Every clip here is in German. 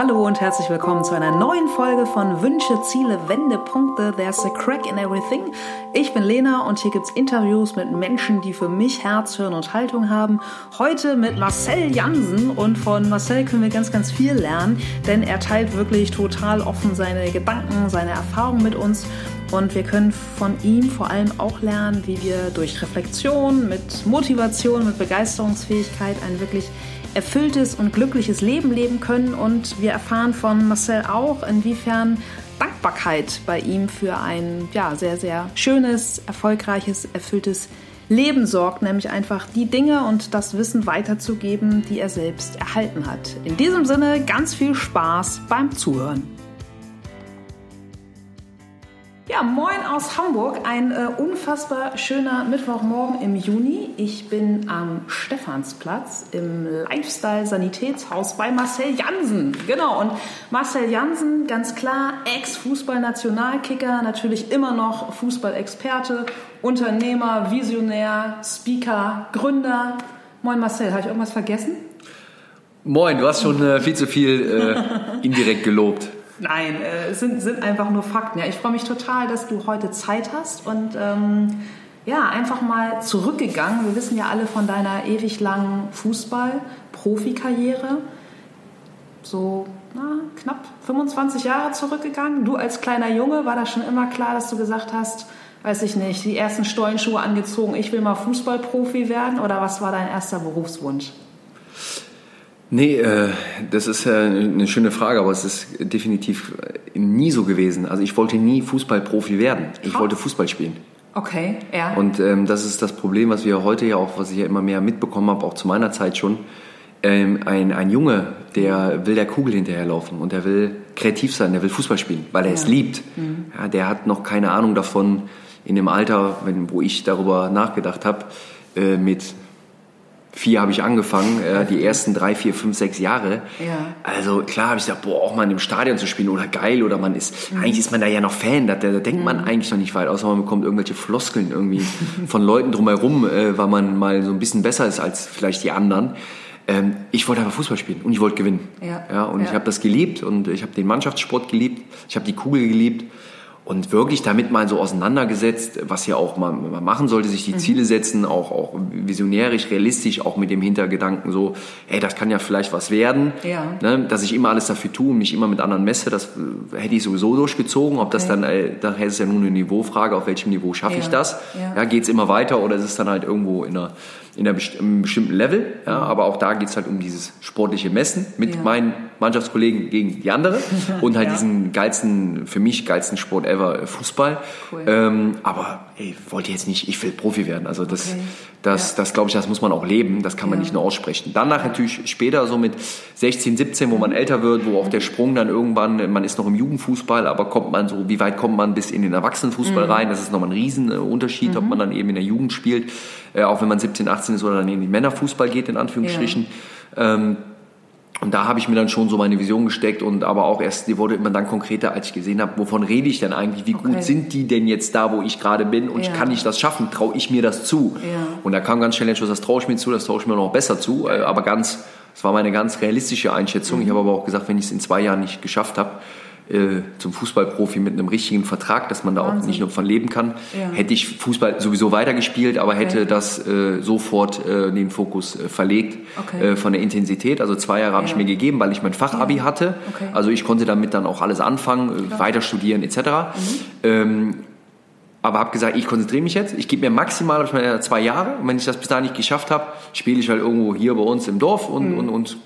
Hallo und herzlich willkommen zu einer neuen Folge von Wünsche, Ziele, Wendepunkte. There's a crack in everything. Ich bin Lena und hier gibt's Interviews mit Menschen, die für mich Herz, Hirn und Haltung haben. Heute mit Marcel Jansen und von Marcel können wir ganz, ganz viel lernen, denn er teilt wirklich total offen seine Gedanken, seine Erfahrungen mit uns. Und wir können von ihm vor allem auch lernen, wie wir durch Reflexion, mit Motivation, mit Begeisterungsfähigkeit ein wirklich erfülltes und glückliches Leben leben können. Und wir erfahren von Marcel auch, inwiefern Dankbarkeit bei ihm für ein ja, sehr, sehr schönes, erfolgreiches, erfülltes Leben sorgt, nämlich einfach die Dinge und das Wissen weiterzugeben, die er selbst erhalten hat. In diesem Sinne ganz viel Spaß beim Zuhören. Ja, moin aus Hamburg. Ein äh, unfassbar schöner Mittwochmorgen im Juni. Ich bin am Stephansplatz im Lifestyle-Sanitätshaus bei Marcel Jansen. Genau, und Marcel Jansen, ganz klar, Ex-Fußball-Nationalkicker, natürlich immer noch Fußballexperte, Unternehmer, Visionär, Speaker, Gründer. Moin Marcel, habe ich irgendwas vergessen? Moin, du hast schon äh, viel zu viel äh, indirekt gelobt. Nein, äh, sind, sind einfach nur Fakten. Ja, ich freue mich total, dass du heute Zeit hast und ähm, ja, einfach mal zurückgegangen. Wir wissen ja alle von deiner ewig langen Fußball-Profikarriere. So na, knapp 25 Jahre zurückgegangen. Du als kleiner Junge war das schon immer klar, dass du gesagt hast, weiß ich nicht, die ersten Stollenschuhe angezogen, ich will mal Fußballprofi werden oder was war dein erster Berufswunsch? Nee, äh, das ist äh, eine schöne Frage, aber es ist definitiv nie so gewesen. Also ich wollte nie Fußballprofi werden. Ich oh. wollte Fußball spielen. Okay, ja. Und ähm, das ist das Problem, was wir heute ja auch, was ich ja immer mehr mitbekommen habe, auch zu meiner Zeit schon. Ähm, ein, ein Junge, der will der Kugel hinterherlaufen und der will kreativ sein, der will Fußball spielen, weil er ja. es liebt. Mhm. Ja, der hat noch keine Ahnung davon in dem Alter, wenn, wo ich darüber nachgedacht habe, äh, mit vier habe ich angefangen, äh, die ersten drei, vier, fünf, sechs Jahre. Ja. Also klar habe ich gesagt, boah, auch mal einem Stadion zu spielen oder geil oder man ist, mhm. eigentlich ist man da ja noch Fan, da, da denkt mhm. man eigentlich noch nicht weit, außer man bekommt irgendwelche Floskeln irgendwie von Leuten drumherum, äh, weil man mal so ein bisschen besser ist als vielleicht die anderen. Ähm, ich wollte einfach Fußball spielen und ich wollte gewinnen. Ja. ja und ja. ich habe das geliebt und ich habe den Mannschaftssport geliebt, ich habe die Kugel geliebt und wirklich damit mal so auseinandergesetzt, was ja auch man, man machen sollte, sich die mhm. Ziele setzen, auch, auch visionärisch, realistisch, auch mit dem Hintergedanken so, hey, das kann ja vielleicht was werden, ja. ne, dass ich immer alles dafür tue und mich immer mit anderen messe, das äh, hätte ich sowieso durchgezogen, ob das okay. dann, äh, daher ist es ja nur eine Niveaufrage, auf welchem Niveau schaffe ja. ich das, ja, ja geht es immer weiter oder ist es dann halt irgendwo in einer in einem bestimmten Level. Ja, aber auch da geht es halt um dieses sportliche Messen mit ja. meinen Mannschaftskollegen gegen die andere und halt ja. diesen geilsten, für mich geilsten Sport ever, äh, Fußball. Cool. Ähm, aber ey, wollte jetzt nicht, ich will Profi werden. Also das, okay. Das, das glaube ich, das muss man auch leben. Das kann man nicht nur aussprechen. Danach natürlich später so mit 16, 17, wo man älter wird, wo auch der Sprung dann irgendwann, man ist noch im Jugendfußball, aber kommt man so, wie weit kommt man bis in den Erwachsenenfußball mhm. rein? Das ist nochmal ein Riesenunterschied, mhm. ob man dann eben in der Jugend spielt, äh, auch wenn man 17, 18 ist oder dann in den Männerfußball geht, in Anführungsstrichen. Ja. Ähm, und da habe ich mir dann schon so meine Vision gesteckt und aber auch erst, die wurde immer dann konkreter, als ich gesehen habe, wovon rede ich denn eigentlich, wie okay. gut sind die denn jetzt da, wo ich gerade bin und ja. kann ich das schaffen, traue ich mir das zu? Ja. Und da kam ganz schnell Entschluss, das traue ich mir zu, das traue ich mir noch besser zu, äh, aber ganz, das war meine ganz realistische Einschätzung. Mhm. Ich habe aber auch gesagt, wenn ich es in zwei Jahren nicht geschafft habe, äh, zum Fußballprofi mit einem richtigen Vertrag, dass man da Wahnsinn. auch nicht nur von leben kann. Ja. Hätte ich Fußball sowieso weitergespielt, aber hätte okay. das äh, sofort äh, den Fokus äh, verlegt okay. Äh, von der Intensität. Also zwei Jahre ja. habe ich mir gegeben, weil ich mein Fachabi ja. hatte. Okay. Also ich konnte damit dann auch alles anfangen, weiter studieren etc. Mhm. Ähm, aber habe gesagt, ich konzentriere mich jetzt. Ich gebe mir maximal ich meine, zwei Jahre. Und wenn ich das bis dahin nicht geschafft habe, spiele ich halt irgendwo hier bei uns im Dorf und, mhm. und, und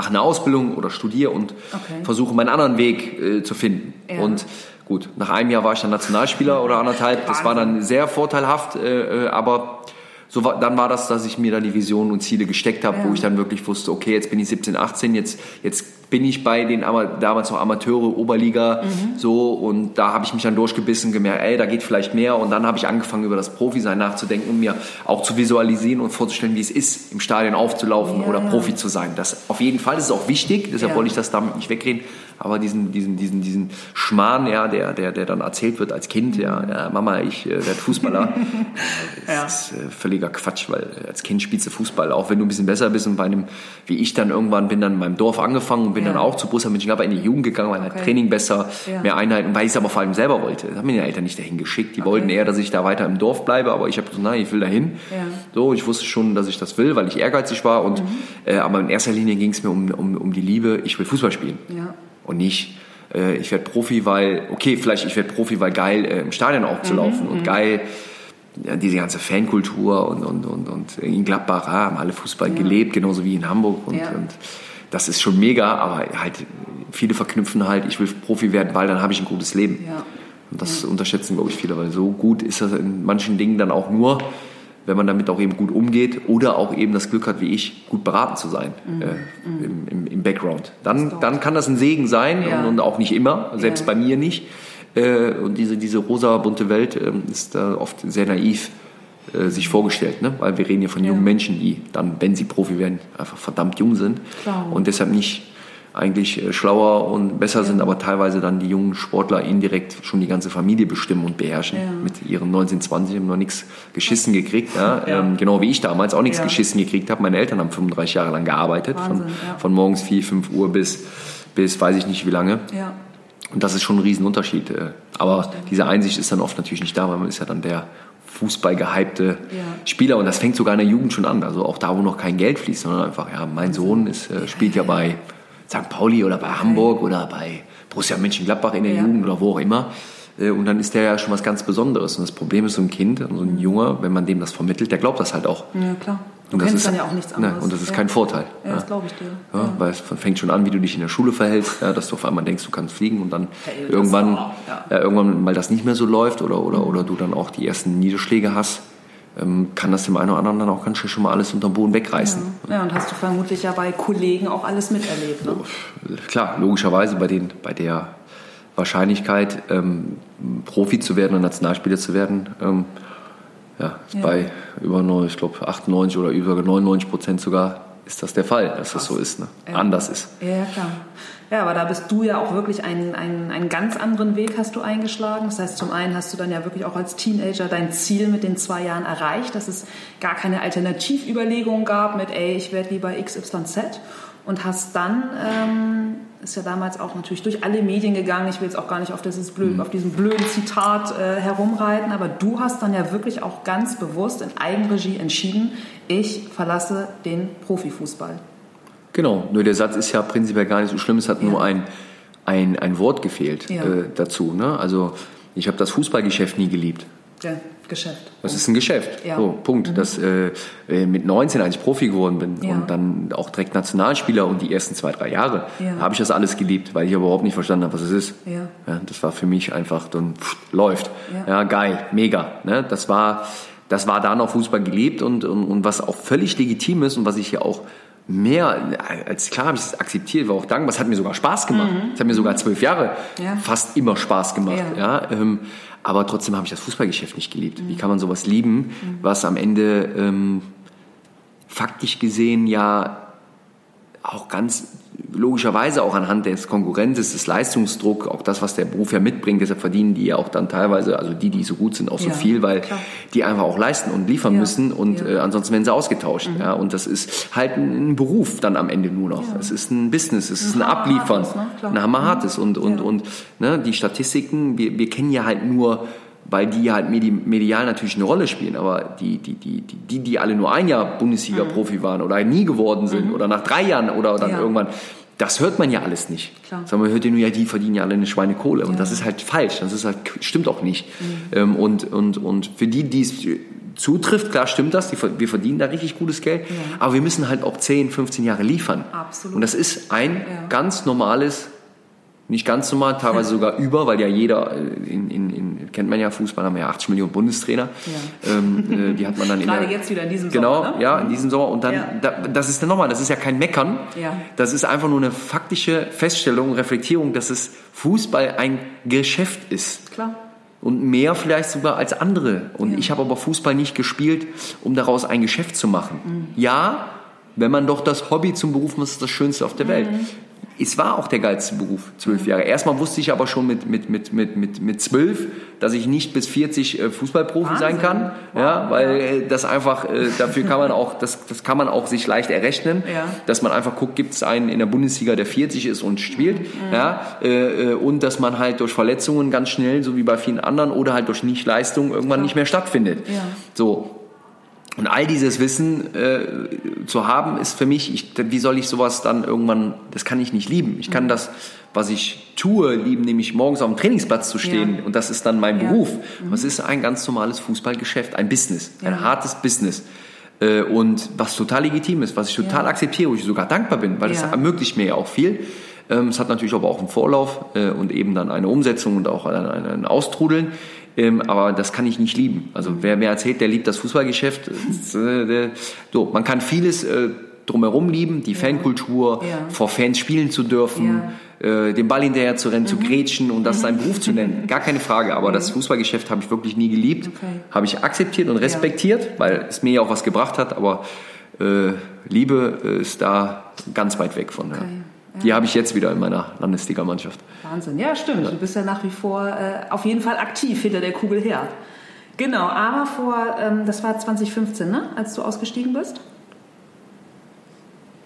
mache eine Ausbildung oder studiere und okay. versuche meinen anderen Weg äh, zu finden. Ja. Und gut, nach einem Jahr war ich dann Nationalspieler oder anderthalb. Das war dann sehr vorteilhaft, äh, äh aber so war, dann war das, dass ich mir dann die Visionen und Ziele gesteckt habe, ja. wo ich dann wirklich wusste, okay, jetzt bin ich 17, 18, jetzt, jetzt bin ich bei den damals noch Amateure, Oberliga, mhm. so und da habe ich mich dann durchgebissen, gemerkt, ey, da geht vielleicht mehr und dann habe ich angefangen über das Profi-Sein nachzudenken und mir auch zu visualisieren und vorzustellen, wie es ist, im Stadion aufzulaufen ja. oder Profi zu sein. Das auf jeden Fall das ist auch wichtig, deshalb ja. wollte ich das damit nicht wegreden, aber diesen, diesen, diesen, diesen Schmarrn, ja, der, der, der dann erzählt wird als Kind, ja, ja Mama, ich äh, werde Fußballer, das ist äh, völlig völliger Quatsch, weil als Kind spielst du Fußball, auch wenn du ein bisschen besser bist und bei einem, wie ich dann irgendwann bin dann in meinem Dorf angefangen und bin Ja. dann auch zu Borussia Mönchengladbach in die Jugend gegangen, weil halt Okay. Training besser, Ja. mehr Einheiten, weil ich es aber vor allem selber wollte. Das haben mir die Eltern nicht dahin geschickt. Die wollten eher, dass ich da weiter im Dorf bleibe, aber ich habe gesagt, nein, ich will dahin. Ja. So, ich wusste schon, dass ich das will, weil ich ehrgeizig war und, äh, aber in erster Linie ging es mir um, um, um die Liebe, ich will Fußball spielen. Ja. Und nicht, äh, ich werde Profi, weil, okay, vielleicht ich werde Profi, weil geil äh, im Stadion auch zu laufen und geil ja, diese ganze Fankultur und, und, und, und in Gladbach ah, haben alle Fußball gelebt, genauso wie in Hamburg. Und, Ja. und das ist schon mega, aber halt viele verknüpfen halt, ich will Profi werden, weil dann habe ich ein gutes Leben. Ja. Und das unterschätzen, glaube ich, viele, weil so gut ist das in manchen Dingen dann auch nur, wenn man damit auch eben gut umgeht oder auch eben das Glück hat, wie ich, gut beraten zu sein äh, im, im, im Background. Dann, dann kann das ein Segen sein Ja. und, und auch nicht immer, selbst Ja. bei mir nicht. Äh, und diese, diese rosa bunte Welt ähm, ist da oft sehr naiv äh, sich vorgestellt, ne? weil wir reden hier von jungen Menschen, die dann, wenn sie Profi werden, einfach verdammt jung sind Klar. und deshalb nicht eigentlich äh, schlauer und besser sind, aber teilweise dann die jungen Sportler indirekt schon die ganze Familie bestimmen und beherrschen. Ja. Mit ihren 19, 20 haben noch nichts geschissen gekriegt. Ja? Ja. Ähm, genau wie ich damals auch nichts Ja. geschissen gekriegt habe. Meine Eltern haben 35 Jahre lang gearbeitet, Wahnsinn, von, ja. von morgens 4, 5 Uhr bis, bis weiß ich nicht wie lange. Ja. Und das ist schon ein Riesenunterschied. äh. Aber diese Einsicht ist dann oft natürlich nicht da, weil man ist ja dann der Fußball-gehypte Ja. Spieler. Und das fängt sogar in der Jugend schon an. Also auch da, wo noch kein Geld fließt, sondern einfach, ja, mein Sohn ist, äh, spielt ja bei St. Pauli oder bei Hamburg oder bei Borussia Mönchengladbach in der Ja. Jugend oder wo auch immer. Äh, Und dann ist der ja schon was ganz Besonderes. Und das Problem ist, so ein Kind, so ein Junge, wenn man dem das vermittelt, der glaubt das halt auch. Ja, klar. Du Und das kennst ist, dann ja auch nichts ne, anderes. und das ist ja. kein Vorteil. Ja, das glaube ich dir. Ja, Weil es fängt schon an, wie du dich in der Schule verhältst, ja, dass du auf einmal denkst, du kannst fliegen und dann Hey, irgendwann, ja. ja, irgendwann mal das nicht mehr so läuft oder, oder, oder du dann auch die ersten Niederschläge hast, ähm, kann das dem einen oder anderen dann auch ganz schön schon mal alles unterm Boden wegreißen. Ja, und hast du vermutlich ja bei Kollegen auch alles miterlebt. Ne? Klar, logischerweise bei, den, bei der Wahrscheinlichkeit, ähm, Profi zu werden und Nationalspieler zu werden, ähm, ja, Ja. bei über, neun- ich glaube, 98 oder über 99 Prozent sogar ist das der Fall, dass das so ist, ne? Ja. anders ist. Ja, ja, klar. Ja, aber da bist du ja auch wirklich einen, einen, einen ganz anderen Weg hast du eingeschlagen. Das heißt, zum einen hast du dann ja wirklich auch als Teenager dein Ziel mit den zwei Jahren erreicht, dass es gar keine Alternativüberlegung gab mit, ey, ich werde lieber XYZ. Und hast dann, ähm, ist ja damals auch natürlich durch alle Medien gegangen, ich will jetzt auch gar nicht auf, dieses blöd, auf diesem blöden Zitat äh, herumreiten, aber du hast dann ja wirklich auch ganz bewusst in Eigenregie entschieden, ich verlasse den Profifußball. Genau, nur der Satz ist ja prinzipiell gar nicht so schlimm, es hat nur ein, ein, ein Wort gefehlt Ja. äh, dazu. Ne? Also ich habe das Fußballgeschäft nie geliebt. Ja, Geschäft. Das ist ein Geschäft. Ja. So, Punkt. Das, äh, äh, mit 19, als ich Profi geworden bin Ja. und dann auch direkt Nationalspieler und die ersten zwei, drei Jahre, Ja. habe ich das alles geliebt, weil ich überhaupt nicht verstanden habe, was es ist. Ja. das war für mich einfach dann pff, läuft. Ja. Geil, mega. Ne? Das war, das war da noch Fußball gelebt und, und, und was auch völlig legitim ist und was ich hier auch mehr als klar habe ich es akzeptiert, war auch dankbar. Es hat mir sogar Spaß gemacht. Es hat mir sogar zwölf Jahre Mhm. Ja. fast immer Spaß gemacht. Ja. Ja. ähm, aber trotzdem habe ich das Fußballgeschäft nicht geliebt. Wie kann man sowas lieben, was am Ende ähm, faktisch gesehen ja auch ganz logischerweise auch anhand des Konkurrenzes, des Leistungsdruck, auch das, was der Beruf ja mitbringt, deshalb verdienen die ja auch dann teilweise, also die, die so gut sind, auch so Ja, viel, weil klar. die einfach auch leisten und liefern Ja, müssen und ja. äh, ansonsten werden sie ausgetauscht. Ja, und das ist halt ein, ein Beruf dann am Ende nur noch. Es ist ein Business, es ist ein, Ein Abliefern, ne? Ein hammerhartes und, und, Ja. und ne, die Statistiken, wir, wir kennen ja halt nur weil die halt medi medial natürlich eine Rolle spielen, aber die, die, die, die, die, alle nur ein Jahr Bundesliga-Profi waren oder nie geworden sind oder nach drei Jahren oder dann irgendwann, das hört man ja alles nicht. Klar. Sondern man hört ja nur, ja, die verdienen ja alle eine Schweinekohle. Und Ja. das ist halt falsch. Das ist halt, stimmt auch nicht. Ähm, und, und, und für die, die es zutrifft, klar stimmt das, die, wir verdienen da richtig gutes Geld, aber wir müssen halt auch 10, 15 Jahre liefern. Absolut. Und das ist ein Ja. ganz normales nicht ganz normal, teilweise sogar über, weil ja jeder, äh, in, in, in, kennt man ja, Fußball haben wir ja 80 Millionen Bundestrainer. Ähm, äh, die hat man dann in Gerade der, jetzt wieder in diesem genau, Sommer, ne? ja, in diesem Sommer. Und dann, Ja. da, das ist dann nochmal, das ist ja kein Meckern. Ja. Das ist einfach nur eine faktische Feststellung, Reflektierung, dass es Fußball ein Geschäft ist. Klar. Und mehr vielleicht sogar als andere. Und Ja. ich habe aber Fußball nicht gespielt, um daraus ein Geschäft zu machen. Mhm. Ja, wenn man doch das Hobby zum Beruf macht, ist das Schönste auf der Welt. Es war auch der geilste Beruf, zwölf Jahre. Erstmal wusste ich aber schon mit, mit, mit, mit, mit, mit zwölf, dass ich nicht bis 40 äh, Fußballprofi Wahnsinn. sein kann. Wow. Ja, weil äh, das einfach, äh, dafür kann man auch, das, das kann man auch sich leicht errechnen, Ja. dass man einfach guckt, gibt es einen in der Bundesliga, der 40 ist und spielt. Mhm. Ja, äh, äh, und dass man halt durch Verletzungen ganz schnell, so wie bei vielen anderen, oder halt durch Nichtleistung irgendwann nicht mehr stattfindet. Ja. So, und all dieses Wissen äh, zu haben, ist für mich, ich, wie soll ich sowas dann irgendwann, das kann ich nicht lieben. Ich Mhm. kann das, was ich tue, lieben, nämlich morgens auf dem Trainingsplatz zu stehen Ja. und das ist dann mein Ja. Mhm. Beruf. Aber es ist ein ganz normales Fußballgeschäft, ein Business, ein Ja. hartes Business. Äh, Und was total legitim ist, was ich total akzeptiere, wo ich sogar dankbar bin, weil es Ja. ermöglicht mir ja auch viel. Ähm, Es hat natürlich aber auch einen Vorlauf äh, und eben dann eine Umsetzung und auch ein, ein, ein Austrudeln. Ähm, aber das kann ich nicht lieben. Also wer mir erzählt, der liebt das Fußballgeschäft, äh, so man kann vieles äh, drumherum lieben, die Fankultur, Ja. vor Fans spielen zu dürfen, äh, den Ball hinterher zu rennen, zu grätschen und das seinen Beruf zu nennen. Gar keine Frage. Aber das Fußballgeschäft habe ich wirklich nie geliebt, Okay. habe ich akzeptiert und respektiert, weil es mir ja auch was gebracht hat. Aber äh, Liebe äh, ist da ganz weit weg von. Ja. Die habe ich jetzt wieder in meiner Landesligamannschaft. Wahnsinn. Ja, stimmt. Du bist ja nach wie vor äh, auf jeden Fall aktiv hinter der Kugel her. Genau, aber vor, ähm, das war 2015, ne? als du ausgestiegen bist?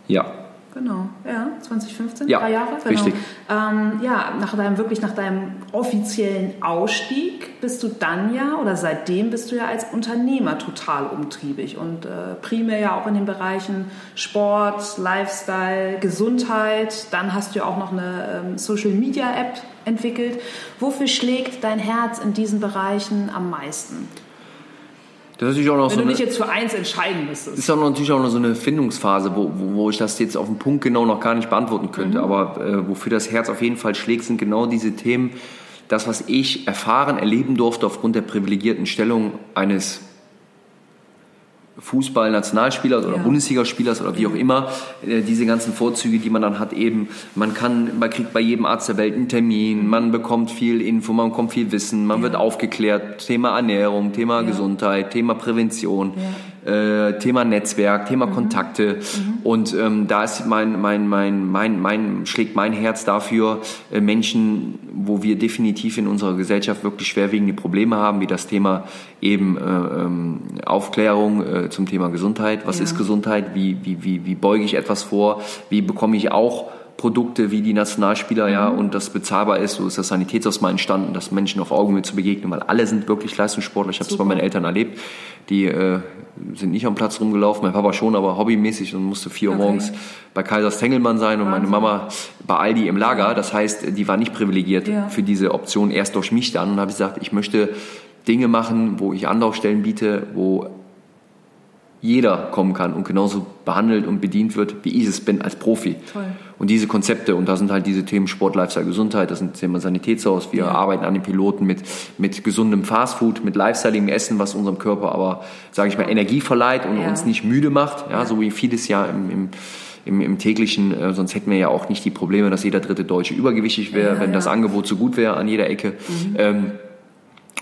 Ja. Genau, ja, 2015, Ja, drei Jahre. Genau. richtig. Ähm, ja, nach deinem, wirklich nach deinem offiziellen Ausstieg bist du dann ja, oder seitdem bist du ja als Unternehmer total umtriebig und äh, primär ja auch in den Bereichen Sport, Lifestyle, Gesundheit. Dann hast du ja auch noch eine ähm, Social Media App entwickelt. Wofür schlägt dein Herz in diesen Bereichen am meisten? Das ist natürlich auch noch Wenn so du eine, dich jetzt für eins entscheiden müsstest. ist auch natürlich auch noch so eine Findungsphase, wo, wo, wo ich das jetzt auf den Punkt genau noch gar nicht beantworten könnte. Aber äh, wofür das Herz auf jeden Fall schlägt, sind genau diese Themen. Das, was ich erfahren, erleben durfte aufgrund der privilegierten Stellung eines Fußball-Nationalspielers oder Ja. Bundesligaspielers oder wie auch immer, äh, diese ganzen Vorzüge, die man dann hat, eben, man kann, man kriegt bei jedem Arzt der Welt einen Termin, man bekommt viel Info, man bekommt viel Wissen, man wird aufgeklärt, Thema Ernährung, Thema Gesundheit, Thema Prävention, äh, Thema Netzwerk, Thema Kontakte und ähm, da ist mein, mein, mein, mein, mein, schlägt mein Herz dafür, äh, Menschen, wo wir definitiv in unserer Gesellschaft wirklich schwerwiegende Probleme haben, wie das Thema eben äh, ähm, Aufklärung äh, zum Thema Gesundheit. Was Ja. ist Gesundheit? Wie, wie, wie, wie beuge ich etwas vor? Wie bekomme ich auch Produkte wie die Nationalspieler, ja, Mhm. und das bezahlbar ist. So ist das Sanitätsausmal entstanden, dass Menschen auf Augenhöhe zu begegnen, weil alle sind wirklich Leistungssportler. Ich habe es bei meinen Eltern erlebt. Die äh, sind nicht am Platz rumgelaufen, mein Papa schon, aber hobbymäßig und musste vier Uhr Okay. morgens bei Kaisers Tengelmann sein und meine Wahnsinn. Mama bei Aldi im Lager. Das heißt, die war nicht privilegiert Ja. für diese Option erst durch mich dann und habe gesagt, ich möchte Dinge machen, wo ich Anlaufstellen biete, wo jeder kommen kann und genauso behandelt und bedient wird, wie ich es bin als Profi. Toll. Und diese Konzepte, und da sind halt diese Themen Sport, Lifestyle, Gesundheit, das sind Thema Sanitätshaus, wir Ja. arbeiten an den Piloten mit, mit gesundem Fastfood, mit lifestyleigem Essen, was unserem Körper aber, sage ich mal, Energie verleiht und Ja. uns nicht müde macht, ja, so wie vieles ja im, im im, im täglichen, äh, sonst hätten wir ja auch nicht die Probleme, dass jeder dritte Deutsche übergewichtig wäre, Ja, wenn das ja. Angebot so gut wäre an jeder Ecke. Ähm,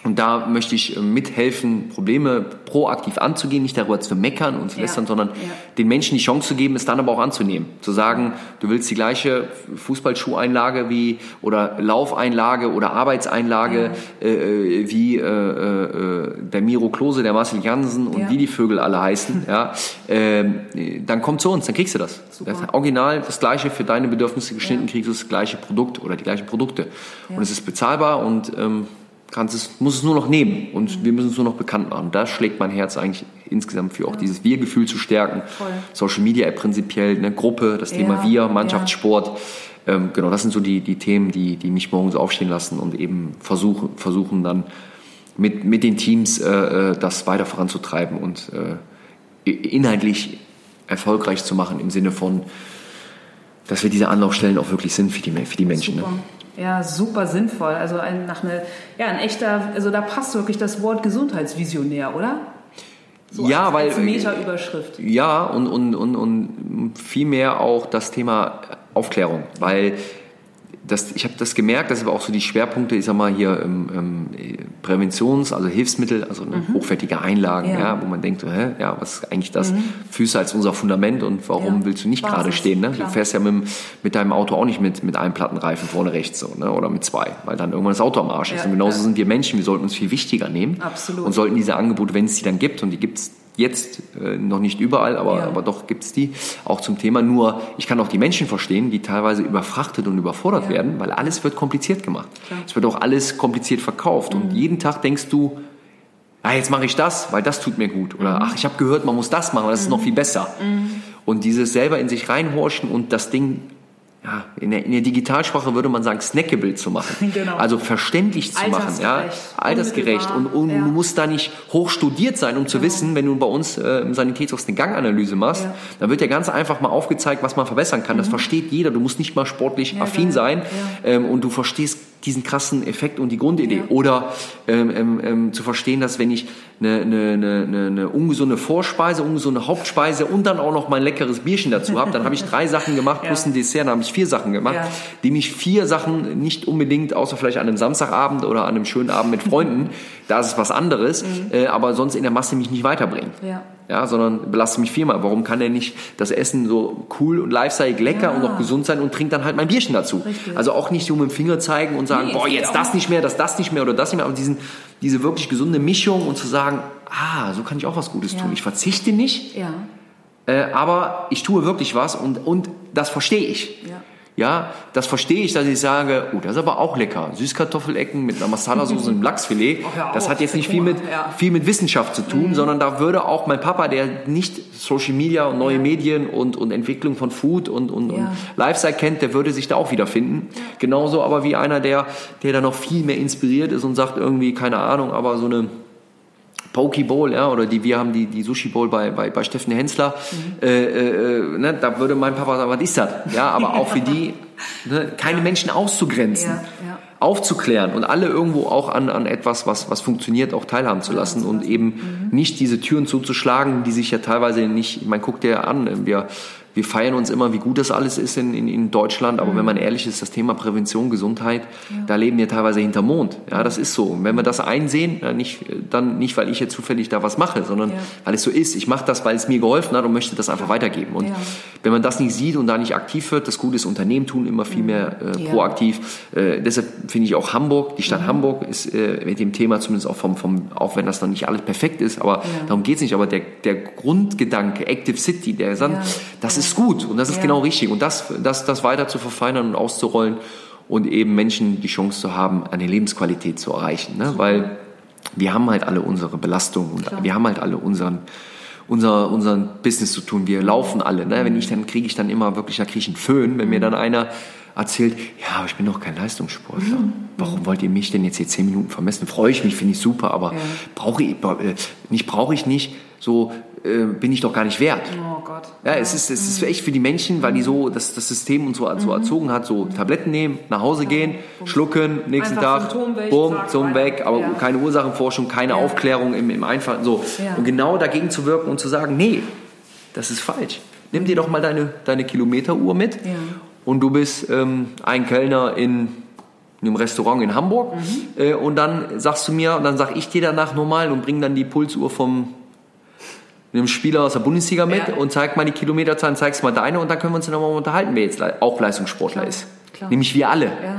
und da möchte ich äh, mithelfen, Probleme proaktiv anzugehen, nicht darüber zu meckern und zu Ja. lästern, sondern Ja. den Menschen die Chance zu geben, es dann aber auch anzunehmen. Zu sagen, du willst die gleiche Fußballschuheinlage wie oder Laufeinlage oder Arbeitseinlage äh, äh, wie äh, äh, der Miro Klose, der Marcel Jansen und Ja. wie die Vögel alle heißen, ja, ähm, dann komm zu uns, dann kriegst du das. Super. das Original das gleiche für deine Bedürfnisse geschnitten, Ja. kriegst du das gleiche Produkt oder die gleichen Produkte. Und es ist bezahlbar und ähm, kannst es, muss es nur noch nehmen und Mhm. wir müssen es nur noch bekannt machen. Da schlägt mein Herz eigentlich insgesamt für auch dieses Wir-Gefühl zu stärken. Voll. Social Media prinzipiell, eine Gruppe, das Ja, Thema Wir, ja. Mannschaftssport. Ähm, genau, das sind so die, die Themen, die, die mich morgens aufstehen lassen und eben versuchen, versuchen dann mit, mit den Teams äh, äh, das weiter voranzutreiben und äh, inhaltlich erfolgreich zu machen im Sinne von, dass wir diese Anlaufstellen auch wirklich sind für die, für die Menschen. Ne? Ja, super sinnvoll. Also ein, nach eine, ja, ein echter, also da passt wirklich das Wort Gesundheitsvisionär, oder? So ja, weil als Meta-Überschrift. ja und, und, und, und vielmehr auch das Thema Aufklärung, weil das, ich habe das gemerkt, das sind aber auch so die Schwerpunkte, ich sag mal hier ähm, Präventions-, also Hilfsmittel, also eine mhm. hochwertige Einlagen, ja. ja. wo man denkt, hä, ja, was ist eigentlich das? Mhm. Füße als unser Fundament und warum ja. willst du nicht gerade stehen? Ne? Du fährst ja mit, mit deinem Auto auch nicht mit, mit einem Plattenreifen vorne rechts so, ne? oder mit zwei, weil dann irgendwann das Auto am Arsch ist. Ja, und genauso sind wir Menschen, wir sollten uns viel wichtiger nehmen Absolut. und sollten diese Angebote, wenn es die dann gibt, und die gibt es jetzt äh, noch nicht überall, aber, ja. aber doch gibt's die, auch zum Thema. Nur ich kann auch die Menschen verstehen, die teilweise überfrachtet und überfordert ja. werden, weil alles wird kompliziert gemacht. Klar. Es wird auch alles kompliziert verkauft. Mhm. Und jeden Tag denkst du, ah, jetzt mache ich das, weil das tut mir gut. Oder mhm. ach, ich habe gehört, man muss das machen, weil das mhm. ist noch mhm. viel besser. Mhm. Und dieses selber in sich reinhorchen und das Ding ja, in der, in der Digitalsprache würde man sagen, snackable zu machen. Genau. Also verständlich zu machen, ja, altersgerecht. Und, und ja. du musst da nicht hochstudiert sein, um zu genau. wissen, wenn du bei uns äh, im Sanitätshaus eine Ganganalyse machst, ja. dann wird ja ganz einfach mal aufgezeigt, was man verbessern kann. Mhm. Das versteht jeder. Du musst nicht mal sportlich ja, affin sein ähm, und du verstehst diesen krassen Effekt und die Grundidee. Ja. Oder ähm, ähm, ähm, zu verstehen, dass wenn ich eine, eine, eine, eine ungesunde Vorspeise, ungesunde Hauptspeise und dann auch noch mein leckeres Bierchen dazu habe, dann habe ich drei Sachen gemacht ja. plus ein Dessert, dann habe ich vier Sachen gemacht, ja. die mich vier Sachen nicht unbedingt, außer vielleicht an einem Samstagabend oder an einem schönen Abend mit Freunden, da ist es was anderes, mhm. äh, aber sonst in der Masse mich nicht weiterbringen. Ja ja, sondern belaste mich viermal. Warum kann er nicht das Essen so cool und lifestyle lecker ja. und noch gesund sein und trinkt dann halt mein Bierchen dazu? Richtig. Also auch nicht so mit dem Finger zeigen und sagen, nee, boah, jetzt das nicht mehr, das das nicht mehr oder das nicht mehr, aber diesen, diese wirklich gesunde Mischung und zu sagen, ah, so kann ich auch was Gutes ja. tun. Ich verzichte nicht, ja. äh, aber ich tue wirklich was und, und das verstehe ich. Ja. Ja, das verstehe ich, dass ich sage, oh, das ist aber auch lecker. Süßkartoffelecken mit einer Masala-Soße und Lachsfilet. Oh, das hat jetzt nicht viel mit, viel mit Wissenschaft zu tun, mhm. sondern da würde auch mein Papa, der nicht Social Media und neue ja. Medien und, und Entwicklung von Food und, und, ja. und Lifestyle kennt, der würde sich da auch wiederfinden. Genauso aber wie einer, der, der da noch viel mehr inspiriert ist und sagt irgendwie, keine Ahnung, aber so eine, Poke Bowl, ja, oder die, wir haben die, die Sushi Bowl bei, bei, bei Steffen Hensler, mhm. äh, äh, ne, da würde mein Papa sagen, was ist das? Ja, aber auch für die, ne, keine Menschen auszugrenzen. Ja, ja. aufzuklären und alle irgendwo auch an, an etwas, was, was funktioniert, auch teilhaben zu lassen und eben mhm. nicht diese Türen zuzuschlagen, die sich ja teilweise nicht, man guckt ja an, wir wir feiern uns immer, wie gut das alles ist in, in, in Deutschland, aber mhm. wenn man ehrlich ist, das Thema Prävention, Gesundheit, ja. da leben wir teilweise hinter Mond. Ja, das ist so. Und wenn wir das einsehen, nicht, dann nicht, weil ich jetzt zufällig da was mache, sondern ja. weil es so ist. Ich mache das, weil es mir geholfen hat und möchte das einfach weitergeben. Und ja. wenn man das nicht sieht und da nicht aktiv wird, das Gute ist, Unternehmen tun immer viel mhm. mehr äh, proaktiv. Äh, deshalb finde ich auch Hamburg, die Stadt mhm. Hamburg ist äh, mit dem Thema zumindest auch vom, vom, auch wenn das dann nicht alles perfekt ist, aber darum geht es nicht. Aber der, der Grundgedanke, Active City, der Sand, das ist ist gut und das ist ja. genau richtig. Und das, das, das weiter zu verfeinern und auszurollen und eben Menschen die Chance zu haben, eine Lebensqualität zu erreichen. Ne? Weil wir haben halt alle unsere Belastung und Klar. wir haben halt alle unseren unser, unseren Business zu tun. Wir laufen alle. Ne? Wenn ich dann kriege ich dann immer wirklich, da kriege ich einen Föhn, wenn mir dann einer erzählt, ja, aber ich bin doch kein Leistungssportler. Mhm. Warum wollt ihr mich denn jetzt hier zehn Minuten vermessen? Freue ich mich, finde ich super, aber ja. brauche ich äh, nicht, brauche ich nicht. So äh, bin ich doch gar nicht wert. Oh Gott. Ja, es ist, es ist echt für die Menschen, weil die so das, das System uns so, so mhm. erzogen hat, so Tabletten nehmen, nach Hause gehen, schlucken, nächsten Einfach Tag, bumm, zum weg, aber ja. keine Ursachenforschung, keine ja. Aufklärung im, im Einfachen. So. Und genau dagegen zu wirken und zu sagen, nee, das ist falsch. Nimm dir doch mal deine, deine Kilometeruhr mit und du bist ähm, ein Kellner in einem Restaurant in Hamburg mhm. äh, und dann sagst du mir, und dann sag ich dir danach normal und bring dann die Pulsuhr vom einem Spieler aus der Bundesliga mit ja. und zeig mal die Kilometerzahlen, zeigst mal deine und dann können wir uns dann nochmal unterhalten, wer jetzt auch Leistungssportler Klar. ist. Klar. Nämlich wir alle. Ja.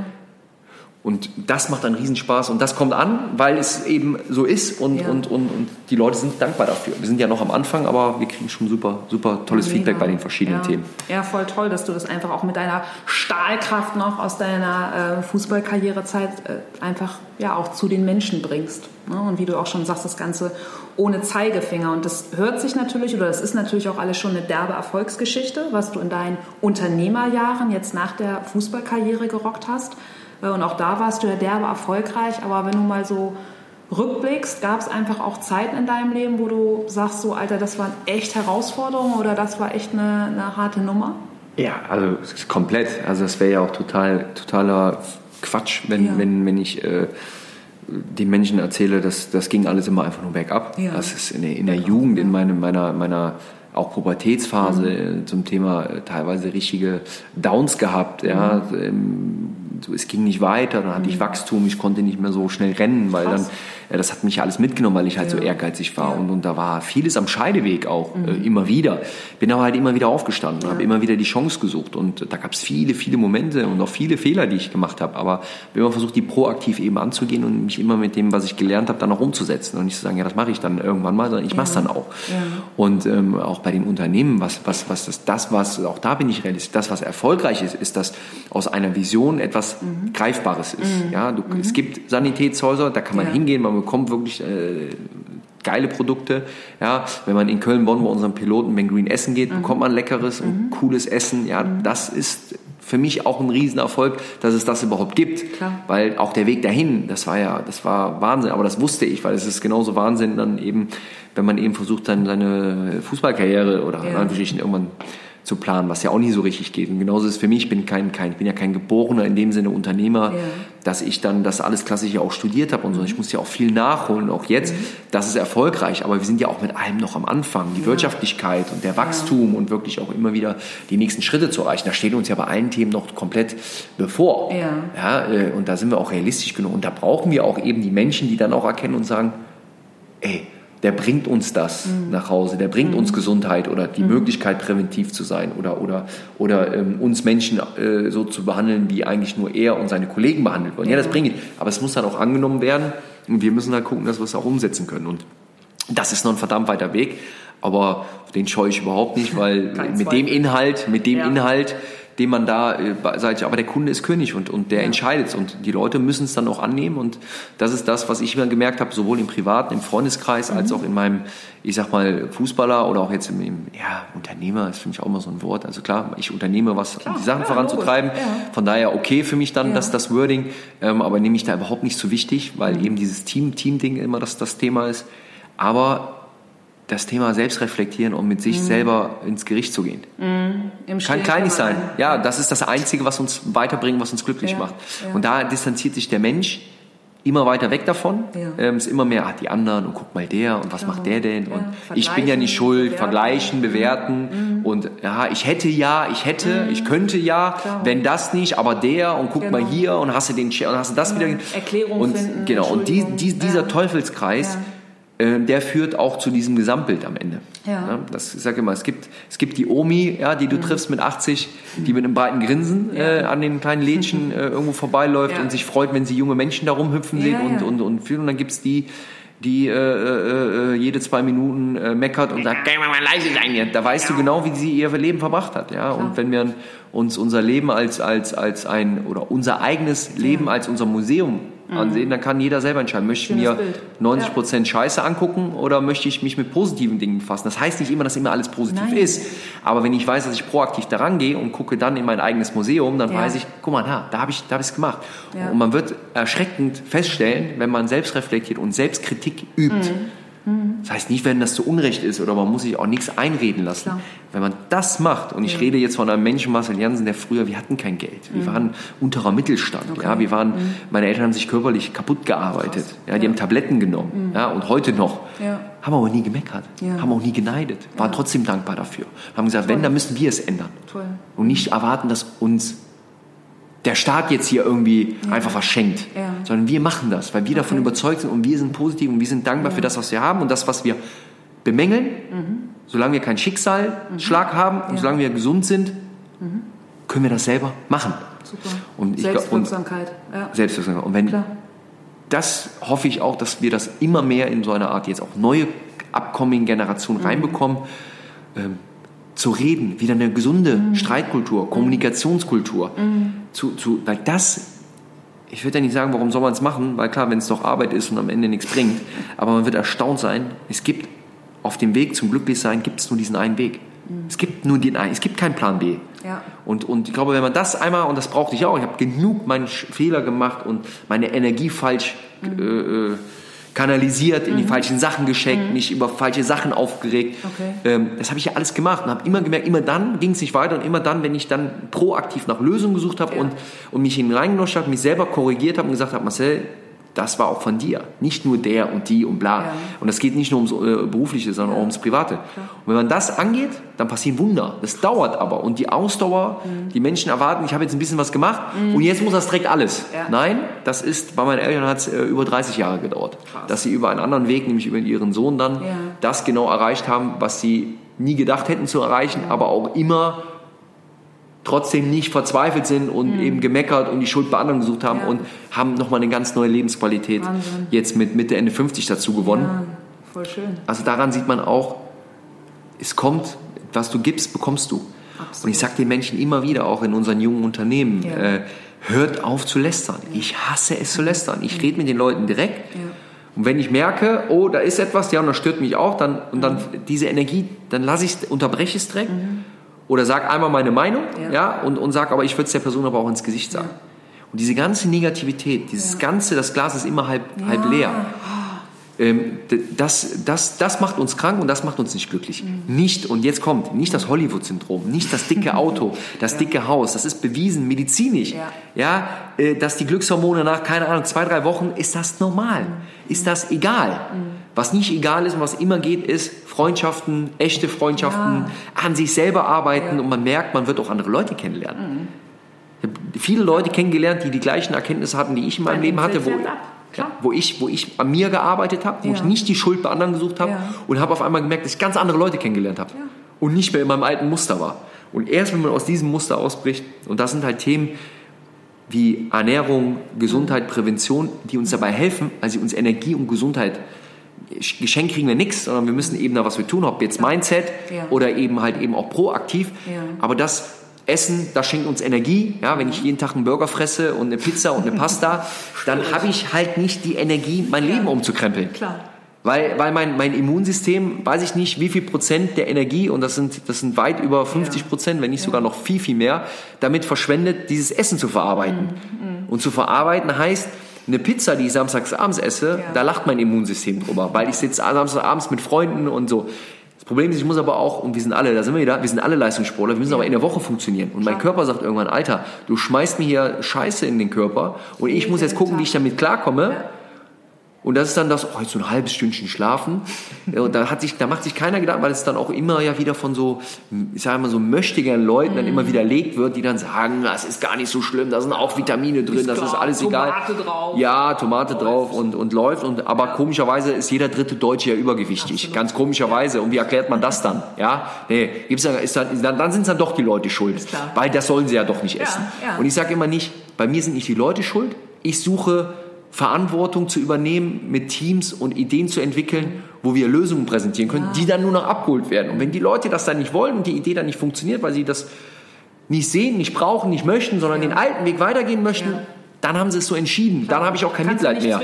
Und das macht einen Riesenspaß und das kommt an, weil es eben so ist und, ja. und, und, und die Leute sind dankbar dafür. Wir sind ja noch am Anfang, aber wir kriegen schon super, super tolles Mega. Feedback bei den verschiedenen ja. Themen. Ja, voll toll, dass du das einfach auch mit deiner Stahlkraft noch aus deiner äh, Fußballkarrierezeit äh, einfach ja auch zu den Menschen bringst. Ne? Und wie du auch schon sagst, das Ganze ohne Zeigefinger. Und das hört sich natürlich, oder das ist natürlich auch alles schon eine derbe Erfolgsgeschichte, was du in deinen Unternehmerjahren jetzt nach der Fußballkarriere gerockt hast. Äh, und auch da warst du ja derbe erfolgreich. Aber wenn du mal so rückblickst, gab es einfach auch Zeiten in deinem Leben, wo du sagst, so Alter, das waren echt Herausforderungen oder das war echt eine, eine harte Nummer? Ja, also komplett. Also das wäre ja auch total, totaler Quatsch, wenn, ja. wenn, wenn ich äh, den Menschen erzähle, dass das ging alles immer einfach nur bergab. Ja. Das ist in der, in der Jugend, in meinem, meiner, meiner auch Pubertätsphase mhm. zum Thema äh, teilweise richtige Downs gehabt. Ja. Mhm. Es ging nicht weiter, dann hatte ich Wachstum, ich konnte nicht mehr so schnell rennen, weil Krass. dann, das hat mich alles mitgenommen, weil ich halt ja. so ehrgeizig war. Ja. Und, und da war vieles am Scheideweg auch, mhm. äh, immer wieder. Bin aber halt immer wieder aufgestanden, ja. habe immer wieder die Chance gesucht. Und da gab es viele, viele Momente und auch viele Fehler, die ich gemacht habe. Aber ich habe immer versucht, die proaktiv eben anzugehen und mich immer mit dem, was ich gelernt habe, dann auch umzusetzen. Und nicht zu sagen, ja, das mache ich dann irgendwann mal, sondern ich mache es dann auch. Und ähm, auch bei den Unternehmen, was, was, was das, das, was, auch da bin ich realistisch, das, was erfolgreich ist, ist, dass aus einer Vision etwas mhm. Greifbares ist. Mhm. Ja, du, mhm. Es gibt Sanitätshäuser, da kann man ja. hingehen, man bekommt wirklich äh, geile Produkte. Ja, wenn man in Köln, Bonn bei unseren Piloten Ben Green essen geht, mhm. bekommt man leckeres und mhm. cooles Essen. Ja, mhm. das ist für mich auch ein Riesenerfolg, dass es das überhaupt gibt. Klar. Weil auch der Weg dahin, das war ja, das war Wahnsinn. Aber das wusste ich, weil es ist genauso Wahnsinn dann eben, wenn man eben versucht, dann seine Fußballkarriere oder ja. irgendwann zu planen, was ja auch nie so richtig geht. Und genauso ist es für mich, ich bin, kein, kein, ich bin ja kein geborener, in dem Sinne Unternehmer, ja. dass ich dann das alles klassisch ja auch studiert habe und so. Ich muss ja auch viel nachholen, auch jetzt. Mhm. Das ist erfolgreich, aber wir sind ja auch mit allem noch am Anfang. Die ja. Wirtschaftlichkeit und der Wachstum ja. und wirklich auch immer wieder die nächsten Schritte zu erreichen. Da steht uns ja bei allen Themen noch komplett bevor. Ja. Ja, äh, und da sind wir auch realistisch genug. Und da brauchen wir auch eben die Menschen, die dann auch erkennen und sagen, ey, der bringt uns das mhm. nach Hause, der bringt mhm. uns Gesundheit oder die mhm. Möglichkeit, präventiv zu sein oder, oder, oder ähm, uns Menschen äh, so zu behandeln, wie eigentlich nur er und seine Kollegen behandelt werden. Ja, das bringt ihn. Aber es muss dann auch angenommen werden und wir müssen dann gucken, dass wir es auch umsetzen können. Und das ist noch ein verdammt weiter Weg, aber den scheue ich überhaupt nicht, weil mit dem Inhalt, mit dem ja. Inhalt dem man da äh, sagt, aber der Kunde ist König und, und der ja. entscheidet und die Leute müssen es dann auch annehmen und das ist das, was ich immer gemerkt habe, sowohl im privaten, im Freundeskreis, mhm. als auch in meinem, ich sag mal, Fußballer oder auch jetzt im, im ja, Unternehmer, ist für mich auch immer so ein Wort. Also klar, ich unternehme was, klar, die Sachen ja, voranzutreiben. Ja. Von daher okay für mich dann, dass das Wording, ähm, aber nehme ich da überhaupt nicht so wichtig, weil mhm. eben dieses Team, Team-Ding immer das, das Thema ist. Aber das Thema Selbstreflektieren und mit sich mhm. selber ins Gericht zu gehen. Mhm. Kann kleinlich sein. Ja, das ist das Einzige, was uns weiterbringt, was uns glücklich ja. macht. Ja. Und da distanziert sich der Mensch immer weiter weg davon. Ja. Ähm, ist immer mehr, ah, die anderen und guck mal der und was Klar. macht der denn? Und ich bin ja nicht schuld, bewerten. vergleichen, bewerten mhm. und ja, ich hätte ja, ich hätte, mhm. ich könnte ja, Klar. wenn das nicht, aber der und guck genau. mal hier und hast du den und hast du das wieder Erklärung und finden, genau und die, die, dieser Teufelskreis der führt auch zu diesem Gesamtbild am Ende. Ja. Das, ich sage immer, es gibt, es gibt die Omi, ja, die du mhm. triffst mit 80, die mit einem breiten Grinsen ja. äh, an den kleinen Lädchen äh, irgendwo vorbeiläuft ja. und sich freut, wenn sie junge Menschen da rumhüpfen sieht und, und, und fühlt. Und dann gibt es die, die äh, äh, äh, jede zwei Minuten äh, meckert und sagt, geh mal leise sein jetzt. Da weißt du genau, wie sie ihr Leben verbracht hat. Ja? Und wenn wir uns unser Leben als, als, als ein, oder unser eigenes Leben als unser Museum mhm. ansehen, dann kann jeder selber entscheiden, möchte ich mir Bild. 90 Prozent ja. Scheiße angucken oder möchte ich mich mit positiven Dingen befassen. Das heißt nicht immer, dass immer alles positiv Nein. ist. Aber wenn ich weiß, dass ich proaktiv daran gehe und gucke dann in mein eigenes Museum, dann ja. weiß ich, guck mal, da, da habe ich es gemacht. Ja. Und man wird erschreckend feststellen, wenn man selbst reflektiert und Selbstkritik übt. Mhm das heißt nicht, wenn das zu Unrecht ist oder man muss sich auch nichts einreden lassen. Klar. Wenn man das macht, und ich ja. rede jetzt von einem Menschen, Marcel Jansen, der früher, wir hatten kein Geld. Wir mhm. waren unterer Mittelstand. Okay. Ja, wir waren, mhm. meine Eltern haben sich körperlich kaputt gearbeitet. Ja, die ja. haben Tabletten genommen. Mhm. Ja, und heute noch. Ja. Haben aber nie gemeckert. Haben auch nie geneidet. Waren trotzdem dankbar dafür. Haben gesagt, Toll. wenn, dann müssen wir es ändern. Toll. Und nicht erwarten, dass uns der Staat jetzt hier irgendwie ja. einfach verschenkt, ja. sondern wir machen das, weil wir okay. davon überzeugt sind und wir sind positiv und wir sind dankbar ja. für das, was wir haben und das, was wir bemängeln, mhm. solange wir keinen Schicksalsschlag mhm. haben und solange wir gesund sind, mhm. können wir das selber machen. Super. Und ich, Selbstwirksamkeit. Und. Selbstwirksamkeit. Und wenn Klar. das hoffe ich auch, dass wir das immer mehr in so einer Art jetzt auch neue upcoming Generation mhm. reinbekommen. Ähm, zu reden, wieder eine gesunde mhm. Streitkultur, Kommunikationskultur. Mhm. Zu, zu, weil das, ich würde ja nicht sagen, warum soll man es machen, weil klar, wenn es doch Arbeit ist und am Ende nichts bringt, aber man wird erstaunt sein, es gibt auf dem Weg zum Glücklichsein gibt es nur diesen einen Weg. Mhm. Es gibt nur den einen, es gibt keinen Plan B. Ja. Und, und ich glaube, wenn man das einmal, und das brauchte ich auch, ich habe genug meinen Fehler gemacht und meine Energie falsch äh, äh kanalisiert, in die mhm. falschen Sachen geschenkt, mhm. mich über falsche Sachen aufgeregt. Okay. Ähm, das habe ich ja alles gemacht und habe immer gemerkt, immer dann ging es nicht weiter und immer dann, wenn ich dann proaktiv nach Lösungen gesucht habe ja. und, und mich hineingenoscht habe, mich selber korrigiert habe und gesagt habe, Marcel, das war auch von dir. Nicht nur der und die und bla. Ja. Und das geht nicht nur ums äh, Berufliche, sondern auch ums Private. Und wenn man das angeht, dann passieren Wunder. Das dauert aber. Und die Ausdauer, Mhm. die Menschen erwarten, ich habe jetzt ein bisschen was gemacht und jetzt muss das direkt alles. Ja. Nein, das ist, bei meinen Eltern hat es äh, über 30 Jahre gedauert. Dass sie über einen anderen Weg, nämlich über ihren Sohn dann, Ja. das genau erreicht haben, was sie nie gedacht hätten zu erreichen, aber auch immer trotzdem nicht verzweifelt sind und eben gemeckert und die Schuld bei anderen gesucht haben Mhm. Ja. und haben nochmal eine ganz neue Lebensqualität Wahnsinn. jetzt mit Mitte, Ende 50 dazu gewonnen. Ja, voll schön. Also daran sieht man auch, es kommt, was du gibst, bekommst du. Absolut. Und ich sage den Menschen immer wieder, auch in unseren jungen Unternehmen, Ja. äh, hört auf zu lästern. Ich hasse es zu lästern. Ich rede mit den Leuten direkt. Und wenn ich merke, oh, da ist etwas, ja, und das stört mich auch, dann, und dann Mhm. diese Energie, dann lasse ich unterbreche es direkt. Oder sag einmal meine Meinung, Ja. ja, und, und sag, aber ich würde es der Person aber auch ins Gesicht sagen. Und diese ganze Negativität, dieses ganze, das Glas ist immer halb, halb leer. Ähm, d- das, das, das macht uns krank und das macht uns nicht glücklich. Mhm. Nicht, und jetzt kommt, nicht das Hollywood-Syndrom, nicht das dicke Auto, das dicke Haus, das ist bewiesen, medizinisch. Ja. Ja, äh, dass die Glückshormone nach, keine Ahnung, zwei, drei Wochen, ist das normal? Mhm. Ist das egal? Was nicht egal ist und was immer geht, ist Freundschaften, echte Freundschaften, an sich selber arbeiten und man merkt, man wird auch andere Leute kennenlernen. Ich habe viele Leute kennengelernt, die die gleichen Erkenntnisse hatten, die ich in meinem Leben hatte, wo, klar. wo, ich, wo ich an mir gearbeitet habe, wo Ja. ich nicht die Schuld bei anderen gesucht habe Ja. und habe auf einmal gemerkt, dass ich ganz andere Leute kennengelernt habe und nicht mehr in meinem alten Muster war. Und erst wenn man aus diesem Muster ausbricht, und das sind halt Themen wie Ernährung, Gesundheit, Prävention, die uns dabei helfen, weil sie uns Energie und Gesundheit Geschenk kriegen wir nichts, sondern wir müssen eben da was für tun, ob jetzt Mindset Ja. oder eben halt eben auch proaktiv. Ja. Aber das Essen, das schenkt uns Energie. Ja, wenn ich jeden Tag einen Burger fresse und eine Pizza und eine Pasta, dann habe ich halt nicht die Energie, mein Leben umzukrempeln. Klar. Weil, weil mein, mein Immunsystem, weiß ich nicht, wie viel Prozent der Energie, und das sind, das sind weit über 50 Prozent, wenn nicht sogar noch viel, viel mehr, damit verschwendet, dieses Essen zu verarbeiten. Und zu verarbeiten heißt, eine Pizza, die ich samstags abends esse, Ja. da lacht mein Immunsystem drüber, weil ich sitze samstags abends mit Freunden und so. Das Problem ist, ich muss aber auch, und wir sind alle, da sind wir wieder, wir sind alle Leistungssportler, wir müssen aber in der Woche funktionieren. Und mein Körper sagt irgendwann, Alter, du schmeißt mir hier Scheiße in den Körper und ich muss jetzt gucken, wie ich damit klarkomme. Und das ist dann das, oh, jetzt so ein halbes Stündchen schlafen. Ja, Und da, hat sich, da macht sich keiner Gedanken, weil es dann auch immer ja wieder von so, ich sage mal so möchtegern Leuten dann immer widerlegt wird, die dann sagen, das ist gar nicht so schlimm, da sind auch Vitamine drin, das ist klar, alles egal. Tomate drauf. Ja, Tomate drauf und, und läuft. Und, aber komischerweise ist jeder dritte Deutsche ja übergewichtig. Ganz komischerweise. Und wie erklärt man das dann? Ja, nee, gibt's dann, ist dann, dann, dann sind es dann doch die Leute schuld. Weil das sollen sie ja doch nicht essen. ja. Und ich sage immer nicht, bei mir sind nicht die Leute schuld. Ich suche Verantwortung zu übernehmen, mit Teams und Ideen zu entwickeln, wo wir Lösungen präsentieren können, die dann nur noch abgeholt werden. Und wenn die Leute das dann nicht wollen und die Idee dann nicht funktioniert, weil sie das nicht sehen, nicht brauchen, nicht möchten, sondern den alten Weg weitergehen möchten, Ja. dann haben sie es so entschieden. Dann habe ich auch kein Kannst Mitleid mehr.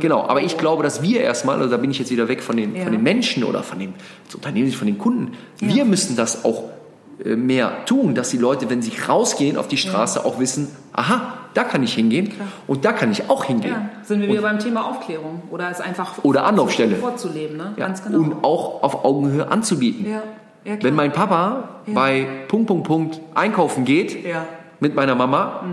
Genau, aber ich glaube, dass wir erstmal, also da bin ich jetzt wieder weg von den, Ja. von den Menschen oder von den das Unternehmen, von den Kunden. Wir müssen das auch äh, mehr tun, dass die Leute, wenn sie rausgehen auf die Straße, auch wissen, aha, da kann ich hingehen und da kann ich auch hingehen. Ja, sind wir wieder beim Thema Aufklärung oder es einfach Oder Anlaufstelle. vorzuleben, ne? Ja. Ganz genau. Und auch auf Augenhöhe anzubieten. ja, klar. Wenn mein Papa bei Punkt, Punkt, Punkt einkaufen geht mit meiner Mama,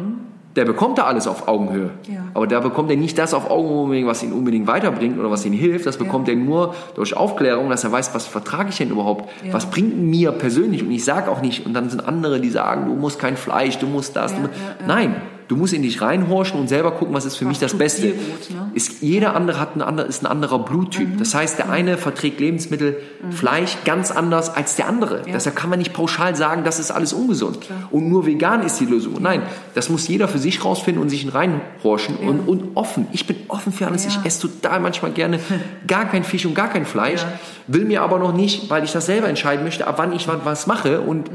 der bekommt da alles auf Augenhöhe. Aber da bekommt er nicht das auf Augenhöhe, was ihn unbedingt weiterbringt oder was ihm hilft. Das bekommt er nur durch Aufklärung, dass er weiß, was vertrage ich denn überhaupt? Was bringt mir persönlich? Und ich sage auch nicht, und dann sind andere, die sagen, du musst kein Fleisch, du musst das. Du, ja. Nein, du musst in dich reinhorchen und selber gucken, was ist für mich das Beste. gut, ne? ist, jeder andere hat ein ander, ist ein anderer Bluttyp. Mhm. Das heißt, der eine verträgt Lebensmittel, Fleisch ganz anders als der andere. Ja. Deshalb kann man nicht pauschal sagen, das ist alles ungesund. Und nur vegan ist die Lösung. Nein, das muss jeder für sich rausfinden und sich reinhorchen und, und offen. Ich bin offen für alles. Ja. Ich esse total manchmal gerne gar kein Fisch und gar kein Fleisch. Ja. Will mir aber noch nicht, weil ich das selber entscheiden möchte, ab wann ich was mache und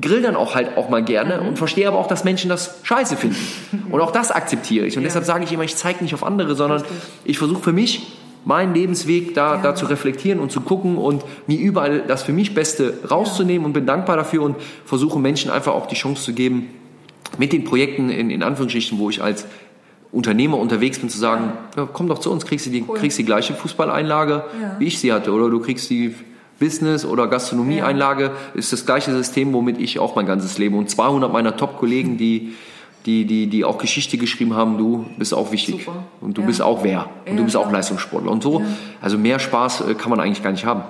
grill dann auch halt auch mal gerne und verstehe aber auch, dass Menschen das scheiße finden. Und auch das akzeptiere ich. Und Ja. deshalb sage ich immer, ich zeige nicht auf andere, sondern ich versuche für mich meinen Lebensweg da, da zu reflektieren und zu gucken und mir überall das für mich Beste rauszunehmen und bin dankbar dafür und versuche Menschen einfach auch die Chance zu geben, mit den Projekten in, in Anführungsstrichen, wo ich als Unternehmer unterwegs bin, zu sagen, ja, komm doch zu uns, kriegst du die, kriegst die gleiche Fußballeinlage, Ja. wie ich sie hatte, oder du kriegst die Business- oder Gastronomieeinlage, ist das gleiche System, womit ich auch mein ganzes Leben und 200 meiner Top-Kollegen, die die, die, die auch Geschichte geschrieben haben, du bist auch wichtig. Super. Und du Ja. bist auch wer. Und Ja, du bist auch. Leistungssportler. Und so, also mehr Spaß äh, kann man eigentlich gar nicht haben.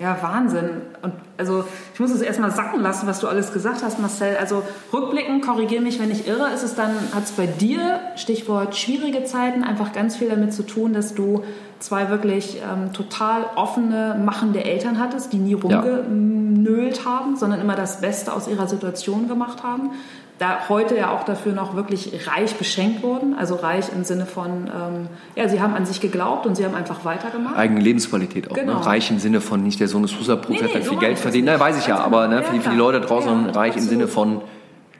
Ja, ja, Wahnsinn. Und also ich muss es erstmal sacken lassen, was du alles gesagt hast, Marcel. Also rückblickend, korrigiere mich, wenn ich irre, ist es dann, hat es bei dir, Stichwort schwierige Zeiten, einfach ganz viel damit zu tun, dass du zwei wirklich ähm, total offene, machende Eltern hattest, die nie Ja. rumgenölt haben, sondern immer das Beste aus ihrer Situation gemacht haben. Da heute ja auch dafür noch wirklich reich beschenkt wurden, also reich im Sinne von, ähm, ja, sie haben an sich geglaubt und sie haben einfach weitergemacht. Eigene Lebensqualität auch. Genau. Ne? Reich im Sinne von nicht der Sohn des Fußballprofis Nee, nee, hat so viel Geld verdient. Nein, weiß ich ja. Aber ne, Ja, für, die, für die. Leute draußen Ja, reich im absolut. Sinne von,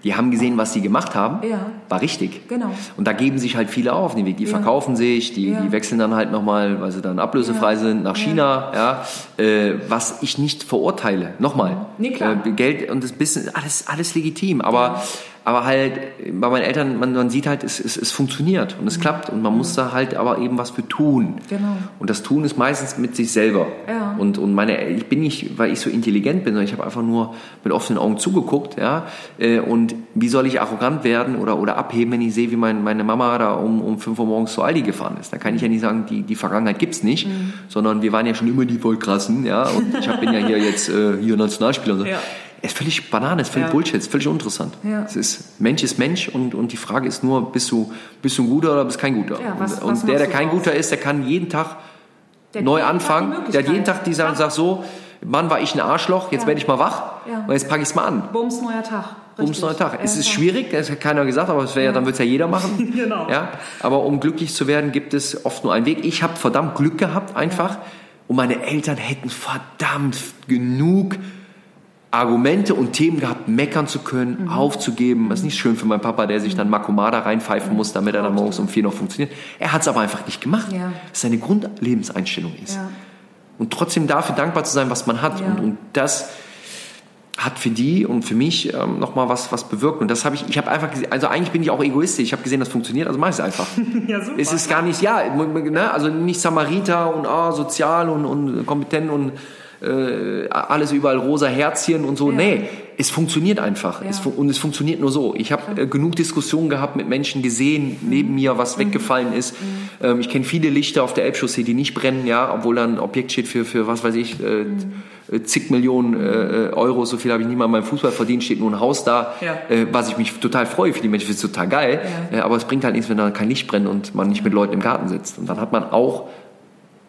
die haben gesehen, was sie gemacht haben. Ja. War richtig. Genau. Und da geben sich halt viele auf den Weg. Die Ja. verkaufen sich, die, Ja. die wechseln dann halt nochmal, weil sie dann ablösefrei sind, nach. China. Ja. Äh, was ich nicht verurteile. Nochmal. Nee, klar. Äh, Geld und das bisschen, alles, alles legitim. Aber, aber halt, bei meinen Eltern, man, man sieht halt, es, es, es funktioniert und es klappt. Und man muss da halt aber eben was für tun. Mhm. Genau. Und das Tun ist meistens mit sich selber. Ja. Und, und meine, ich bin nicht, weil ich so intelligent bin, sondern ich habe einfach nur mit offenen Augen zugeguckt. Ja? Äh, Und wie soll ich arrogant werden oder, oder abheben, wenn ich sehe, wie mein, meine Mama da um, um 5 Uhr morgens zu Aldi gefahren ist? Da kann ich ja nicht sagen, die, die Vergangenheit gibt's nicht, Mhm. sondern wir waren ja schon immer die Vollkrassen. Ja? Und ich hab, bin ja hier jetzt äh, hier Nationalspieler. Und so. Ja. Es ist völlig Banane, es ist völlig Ja. Bullshit, es ist völlig uninteressant. Ja. Es ist, Mensch ist Mensch und, und die Frage ist nur, bist du, bist du ein Guter oder bist kein Guter? Ja, was- und und was der, der du kein draus? Guter ist, der kann jeden Tag Der neu anfangen. Der hat jeden. Tag die Ja. sagt so, Mann, war ich ein Arschloch, jetzt werde ich mal wach und jetzt packe ich es mal an. Bums, neuer Tag. Bums neuer Tag. es ist schwierig, das hat keiner gesagt, aber es wäre ja, dann wird es ja jeder machen. Genau. Ja? Aber um glücklich zu werden, gibt es oft nur einen Weg. Ich habe verdammt Glück gehabt einfach und meine Eltern hätten verdammt genug Argumente und Themen gehabt, meckern zu können, Mhm. aufzugeben. Das ist nicht schön für meinen Papa, der sich dann Makomada reinpfeifen muss, damit er dann morgens um vier noch funktioniert. Er hat es aber einfach nicht gemacht. Ja. Das seine Grundlebenseinstellung ist. Ja. Und trotzdem dafür dankbar zu sein, was man hat. Ja. Und, und das hat für die und für mich ähm, nochmal was, was bewirkt. Und das habe ich, ich habe einfach gesehen, also eigentlich bin ich auch egoistisch. Ich habe gesehen, das funktioniert, also mache ich es einfach. Ja, super. Es ist gar nicht, ja, ne, also nicht Samariter und ah, sozial und, und kompetent und äh, alles überall rosa Herzchen und so. Ja. Nee, es funktioniert einfach. Ja. Es, fu- und es funktioniert nur so. Ich habe äh, genug Diskussionen gehabt mit Menschen gesehen, neben mir, was Mhm. weggefallen ist. Ähm, ich kenne viele Lichter auf der Elbchaussee, die nicht brennen, ja, obwohl da ein Objekt steht für, für was weiß ich, äh, Mhm. äh, zig Millionen äh, Euro. So viel habe ich nie mal in meinem Fußball verdient. Steht nur ein Haus da, Ja. äh, was ich mich total freue für die Menschen. Das ist total geil. Ja. Äh, aber es bringt halt nichts, wenn da kein Licht brennt und man nicht mit Leuten im Garten sitzt. Und dann hat man auch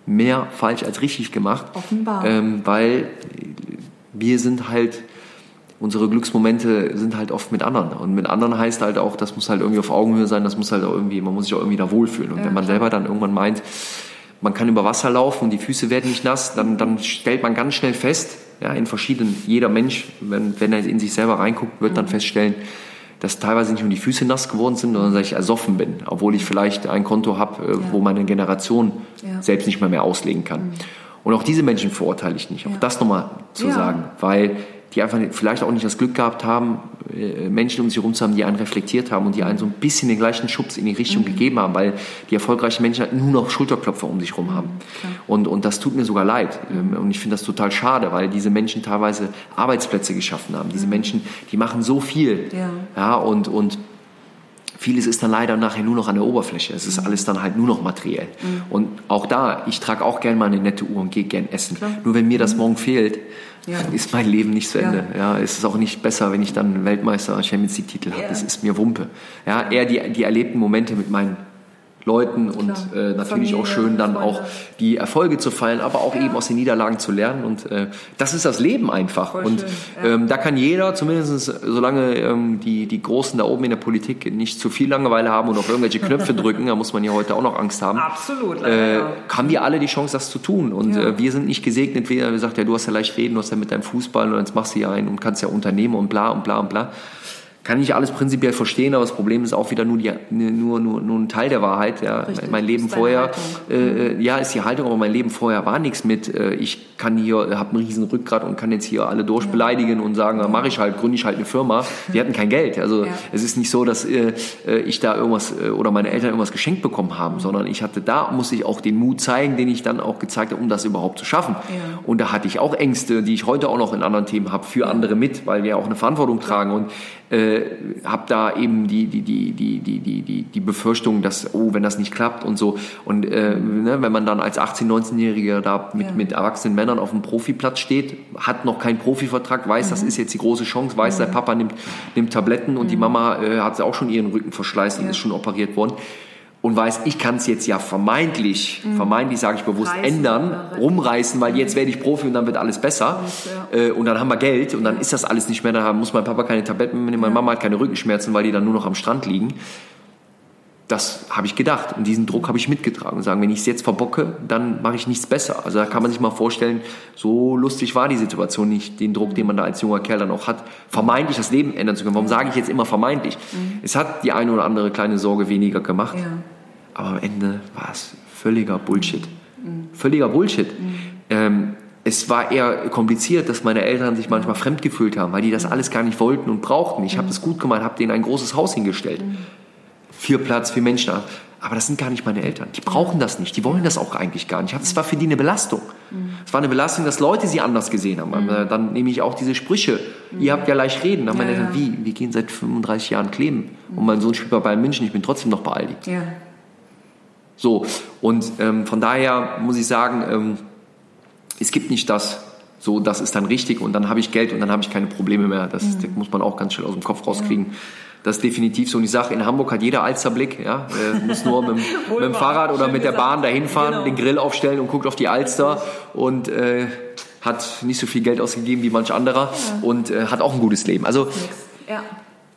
mehr falsch als richtig gemacht. Offenbar. Ähm, weil wir sind halt, unsere Glücksmomente sind halt oft mit anderen. Und mit anderen heißt halt auch, das muss halt irgendwie auf Augenhöhe sein, das muss halt auch irgendwie, man muss sich auch irgendwie da wohlfühlen. Und Ja, wenn man klar. selber dann irgendwann meint, man kann über Wasser laufen und die Füße werden nicht nass, dann, dann stellt man ganz schnell fest, ja, in verschiedenen, jeder Mensch, wenn, wenn er in sich selber reinguckt, wird Mhm. dann feststellen, dass teilweise nicht nur die Füße nass geworden sind, sondern dass ich ersoffen bin, obwohl ich vielleicht ein Konto habe, äh, wo meine Generation Ja. Mhm. selbst nicht mehr mehr auslegen kann. Und auch diese Menschen verurteile ich nicht. Auch Ja. das nochmal zu Ja. sagen, weil die einfach vielleicht auch nicht das Glück gehabt haben, äh, Menschen um sich herum zu haben, die einen reflektiert haben und die einen so ein bisschen den gleichen Schubs in die Richtung Mhm. gegeben haben, weil die erfolgreichen Menschen halt nur noch Schulterklopfer um sich herum haben. Und, und das tut mir sogar leid. Ähm, Und ich finde das total schade, weil diese Menschen teilweise Arbeitsplätze geschaffen haben. Diese Menschen, die machen so viel. Ja. Ja, und, und vieles ist dann leider nachher nur noch an der Oberfläche. Es ist alles dann halt nur noch materiell. Und auch da, ich trage auch gern mal eine nette Uhr und gehe gern essen. Klar. Nur wenn mir das morgen fehlt, Ja. dann ist mein Leben nicht zu Ja. Ende. Ja. es ist auch nicht besser, wenn ich dann Weltmeister Champions League Titel habe. Ja. Das ist mir Wumpe. Ja, eher die, die erlebten Momente mit meinen Leuten und äh, natürlich auch Familie, schön dann Freunde. auch die Erfolge zu feiern, aber auch Ja. eben aus den Niederlagen zu lernen und äh, das ist das Leben einfach Voll und ja. ähm, da kann jeder zumindest solange ähm, die die Großen da oben in der Politik nicht zu viel Langeweile haben und auf irgendwelche Knöpfe drücken, da muss man ja heute auch noch Angst haben. Absolut, Äh, haben wir alle die Chance, das zu tun. Und Ja. äh, wir sind nicht gesegnet, wie er sagt, ja, du hast ja leicht reden, du hast ja mit deinem Fußball und jetzt machst du ja einen und kannst ja unternehmen und bla und bla und bla. Kann ich alles prinzipiell verstehen, aber das Problem ist auch wieder nur, die, nur, nur, nur ein Teil der Wahrheit. Ja. Richtig, mein Leben vorher, äh, äh, ja, ist die Haltung, aber mein Leben vorher war nichts mit, äh, ich kann hier, habe einen riesen Rückgrat und kann jetzt hier alle durchbeleidigen und sagen, ja. mache ich halt, gründe ich halt eine Firma. Die hatten kein Geld. Also Ja. es ist nicht so, dass äh, äh, ich da irgendwas äh, oder meine Eltern irgendwas geschenkt bekommen haben, sondern ich hatte da, musste ich auch den Mut zeigen, den ich dann auch gezeigt habe, um das überhaupt zu schaffen. Ja. Und da hatte ich auch Ängste, die ich heute auch noch in anderen Themen habe, für andere mit, weil wir auch eine Verantwortung tragen. Und äh, habe da eben die, die, die, die, die, die, die, die Befürchtung, dass, oh, wenn das nicht klappt und so. Und äh, ne, wenn man dann als 18-, 19-Jähriger da mit, Ja. mit erwachsenen Männern auf dem Profiplatz steht, hat noch keinen Profivertrag, weiß, das ist jetzt die große Chance, weiß, der Papa nimmt, nimmt Tabletten und die Mama äh, hat auch schon ihren Rücken verschleißt und Ja. ist schon operiert worden. Und weiß, ich kann es jetzt ja vermeintlich, vermeintlich sage ich bewusst, Reißen ändern, rumreißen, weil jetzt werde ich Profi und dann wird alles besser. Ja. Äh, und dann haben wir Geld und dann ist das alles nicht mehr. Dann muss mein Papa keine Tabletten mehr nehmen, meine Mama hat keine Rückenschmerzen, weil die dann nur noch am Strand liegen. Das habe ich gedacht und diesen Druck habe ich mitgetragen und sagen, wenn ich es jetzt verbocke, dann mache ich nichts besser. Also da kann man sich mal vorstellen, so lustig war die Situation nicht, den Druck, den man da als junger Kerl dann auch hat, vermeintlich das Leben ändern zu können. Warum sage ich jetzt immer vermeintlich? Es hat die eine oder andere kleine Sorge weniger gemacht, Ja. Aber am Ende war es völliger Bullshit. Völliger Bullshit. Ähm, es war eher kompliziert, dass meine Eltern sich manchmal fremd gefühlt haben, weil die das alles gar nicht wollten und brauchten. Ich habe das gut gemacht, habe denen ein großes Haus hingestellt. Vier Platz, vier Menschen. Aber das sind gar nicht meine Eltern. Die brauchen das nicht. Die wollen das auch eigentlich gar nicht. Das war für die eine Belastung. Es war eine Belastung, dass Leute sie anders gesehen haben. Aber Dann nehme ich auch diese Sprüche. Ihr habt ja leicht reden. Dann haben meine Ja, Eltern, ja. wie? Wir gehen seit 35 Jahren kleben. Und mein Sohn spielt bei Bayern München. Ich bin trotzdem noch bei Aldi. Ja. So, und ähm, von daher muss ich sagen, ähm, es gibt nicht das, so, das ist dann richtig und dann habe ich Geld und dann habe ich keine Probleme mehr. Das, Mhm. das muss man auch ganz schnell aus dem Kopf rauskriegen. Das ist definitiv so. Und ich sage, in Hamburg hat jeder Alsterblick. Ja? Er muss nur mit, dem- mit dem Fahrrad oder mit der gesagt. Bahn dahin fahren, Genau. den Grill aufstellen und guckt auf die Alster und äh, hat nicht so viel Geld ausgegeben wie manch anderer und äh, hat auch ein gutes Leben. Also Ja.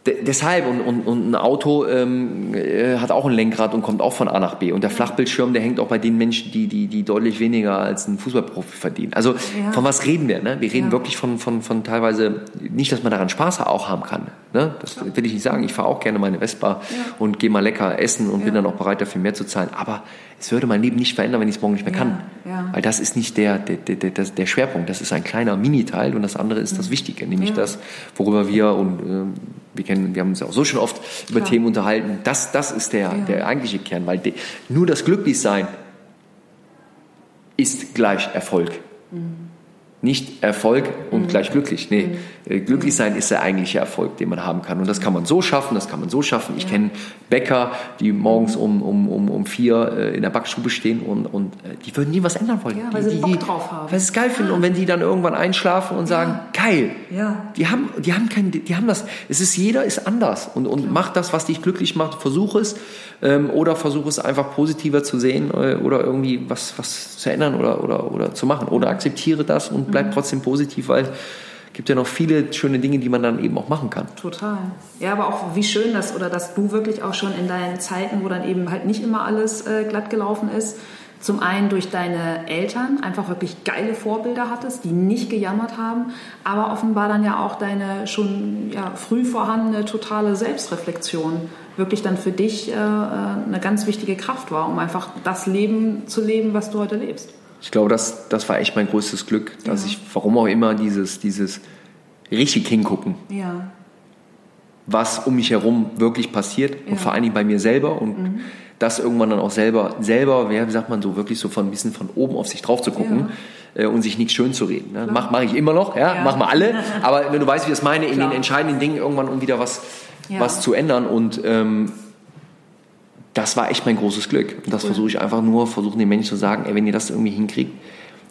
De deshalb, und, und, und ein Auto ähm, äh, hat auch ein Lenkrad und kommt auch von A nach B. Und der Flachbildschirm, der hängt auch bei den Menschen, die, die, die deutlich weniger als ein Fußballprofi verdienen. Also Ja. von was reden wir? Ne? Wir reden Ja. wirklich von, von, von teilweise, nicht, dass man daran Spaß auch haben kann. Ne? Das will ich nicht sagen. Ich fahre auch gerne meine Vespa und gehe mal lecker essen und bin Ja. dann auch bereit dafür mehr zu zahlen. Aber es würde mein Leben nicht verändern, wenn ich es morgen nicht mehr kann. ja. Weil das ist nicht der, der, der, der, der Schwerpunkt. Das ist ein kleiner Miniteil und das andere ist das Wichtige, nämlich Mhm. Ja. das, worüber wir und ähm, wir kennen, wir haben uns ja auch so schon oft über Klar. Themen unterhalten. Das, das ist der, der eigentliche Kern, weil de, nur das Glücklichsein ist gleich Erfolg. Mhm. Nicht Erfolg und gleich glücklich. Nee, äh, glücklich sein ist der eigentliche Erfolg, den man haben kann. Und das kann man so schaffen, das kann man so schaffen. Ich kenne Bäcker, die morgens um, um, um, um vier äh, in der Backstube stehen und, und äh, die würden nie was ändern wollen. Ja, weil die, sie die, Bock drauf haben. Weil sie es geil finden. Und wenn die dann irgendwann einschlafen und sagen, geil, Ja. die haben, die haben kein, die haben das. Es ist jeder ist anders und und mach das, was dich glücklich macht. Versuch es ähm, oder versuch es einfach positiver zu sehen äh, oder irgendwie was was zu ändern oder oder oder zu machen oder akzeptiere das und bleib trotzdem positiv, weil es gibt ja noch viele schöne Dinge, die man dann eben auch machen kann. Total. Ja, aber auch wie schön das oder dass du wirklich auch schon in deinen Zeiten, wo dann eben halt nicht immer alles äh, glatt gelaufen ist, zum einen durch deine Eltern einfach wirklich geile Vorbilder hattest, die nicht gejammert haben, aber offenbar dann ja auch deine schon ja, früh vorhandene totale Selbstreflexion wirklich dann für dich äh, äh, eine ganz wichtige Kraft war, um einfach das Leben zu leben, was du heute lebst. Ich glaube, das, das war echt mein größtes Glück, dass ich, warum auch immer, dieses, dieses richtig hingucken, Ja. was um mich herum wirklich passiert Ja. und vor allen Dingen bei mir selber und das irgendwann dann auch selber, selber, wie sagt man so, wirklich so von ein bisschen von oben auf sich drauf zu gucken äh, und sich nichts schön zu reden. Ne? Mach, mach ich immer noch, ja, Ja. mach mal alle, aber wenn du weißt, wie ich das meine, in Klar. den entscheidenden Dingen irgendwann um wieder was, Ja. was zu ändern und ähm, das war echt mein großes Glück. Und das versuche ich einfach nur, versuchen den Menschen zu sagen, ey, wenn ihr das irgendwie hinkriegt,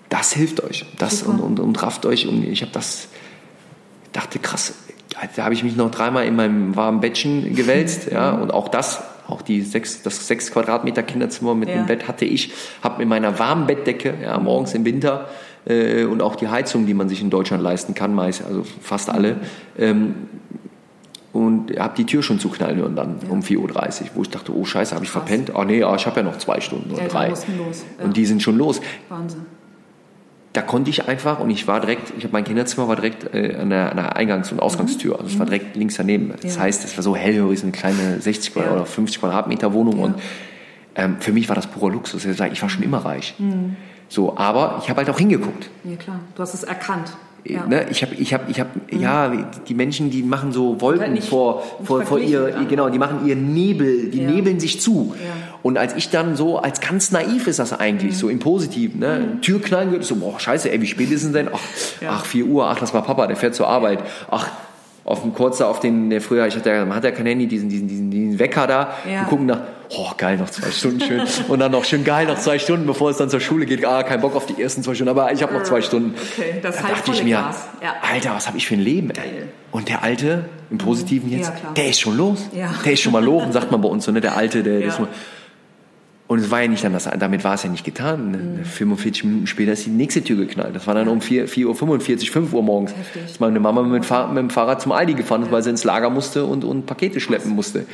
das hilft euch. Das und, Super. und, und rafft euch. Und ich habe das, dachte, krass, da habe ich mich noch dreimal in meinem warmen Bettchen gewälzt. ja, und auch das, auch die sechs, das sechs Quadratmeter Kinderzimmer mit Ja. einem Bett hatte ich, habe mit meiner warmen Bettdecke, ja, morgens im Winter, äh, und auch die Heizung, die man sich in Deutschland leisten kann, meist, also fast alle, ähm, und habe die Tür schon zuknallen hören dann um 4.30 Uhr, wo ich dachte, oh scheiße, habe ich Krass. verpennt? Ah nee, ah, ich habe ja noch zwei Stunden oder drei. ja. Und die sind schon los. Wahnsinn. Da konnte ich einfach, und ich war direkt, ich habe mein Kinderzimmer war direkt äh, an, der, an der Eingangs- und Ausgangstür, also es war direkt links daneben. Das Mhm. Ja. heißt, es war so hellhörig, so eine kleine 60 Ja. oder 50 Quadratmeter Wohnung Ja. und ähm, für mich war das purer Luxus. Ich war schon immer reich. Mhm. So, aber ich habe halt auch hingeguckt. Ja klar, du hast es erkannt. Ja. Ne? Ich habe, ich habe, ich habe, ja, die Menschen, die machen so Wolken Halt nicht- vor, nicht vor, vor verglichen ihr, anderen. genau, die machen ihr Nebel, die Ja. nebeln sich zu. Ja. Und als ich dann so, als ganz naiv ist das eigentlich, so im Positiven, ne? Tür knallen würde, so, boah, scheiße, ey, wie spät ist es denn? Ach, Ja. ach, 4 Uhr, ach, das war Papa, der fährt zur Arbeit. Ach, auf dem Kurzer, auf den, der früher, ich hatte ja, man hat ja kein Handy, diesen, diesen, diesen, diesen Wecker da. Ja. Wir gucken nach, oh geil, noch zwei Stunden schön. Und dann noch schön geil, noch zwei Stunden, bevor es dann zur Schule geht. Ah, kein Bock auf die ersten zwei Stunden, aber ich habe noch zwei Stunden. Okay, das da heißt dachte ich mir. Ja. Alter, was habe ich für ein Leben, ey. Geil. Und der Alte, im Positiven jetzt, Ja, der ist schon los. Der ist schon mal los, sagt man bei uns so, ne? Der Alte, der, der ist mal, und es war ja nicht dann das, damit war es ja nicht getan. Mhm. 45 Minuten später ist die nächste Tür geknallt. Das war dann um 4, 4.45 Uhr, 5 Uhr morgens. Heftig. Ist meine Mama mit, mit dem Fahrrad zum Aldi gefahren ist, weil sie ins Lager musste und, und Pakete schleppen musste.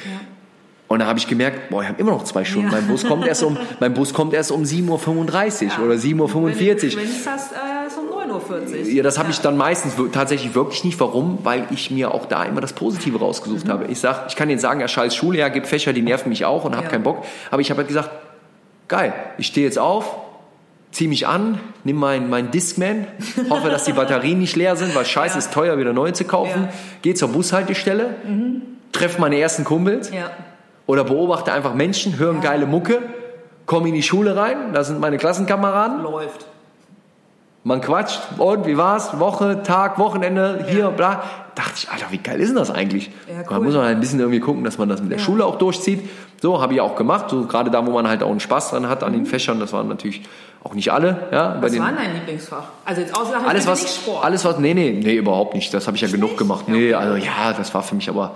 Und da habe ich gemerkt, boah, ich habe immer noch zwei Stunden. Ja. Mein Bus kommt erst um, mein Bus kommt erst um 7.35 Uhr oder 7.45 Wenn du Uhr. geschwänzt hast, äh, ist 9.40 Uhr. Ja, das habe ich dann meistens tatsächlich wirklich nicht. Warum? Weil ich mir auch da immer das Positive rausgesucht Mhm. habe. Ich sag, ich kann jetzt sagen, ja, scheiß Schule, ja, gibt Fächer, die nerven mich auch und habe Ja. keinen Bock. Aber ich habe halt gesagt, geil, ich stehe jetzt auf, zieh mich an, nimm mein, mein Discman, hoffe, dass die Batterien nicht leer sind, weil scheiße Ja. ist teuer, wieder neue zu kaufen. Ja. Mhm. Geh zur Bushaltestelle, treffe meine ersten Kumpels Ja. oder beobachte einfach Menschen, hören geile Mucke, komme in die Schule rein, da sind meine Klassenkameraden, Läuft. Man quatscht und wie war's? Woche, Tag, Wochenende, hier, bla. Dachte ich, Alter, wie geil ist denn das eigentlich? Ja, Da cool. muss man halt ein bisschen irgendwie gucken, dass man das mit der Schule auch durchzieht. So habe ich auch gemacht, so gerade da, wo man halt auch einen Spaß dran hat an den Fächern. Das waren natürlich auch nicht alle. Ja, bei Mhm. Was den, war dein Lieblingsfach? Also jetzt außer alles nicht was, Sport. alles was, nee, nee, nee, überhaupt nicht. Das habe ich ja genug gemacht. Nee, also ja, das war für mich aber,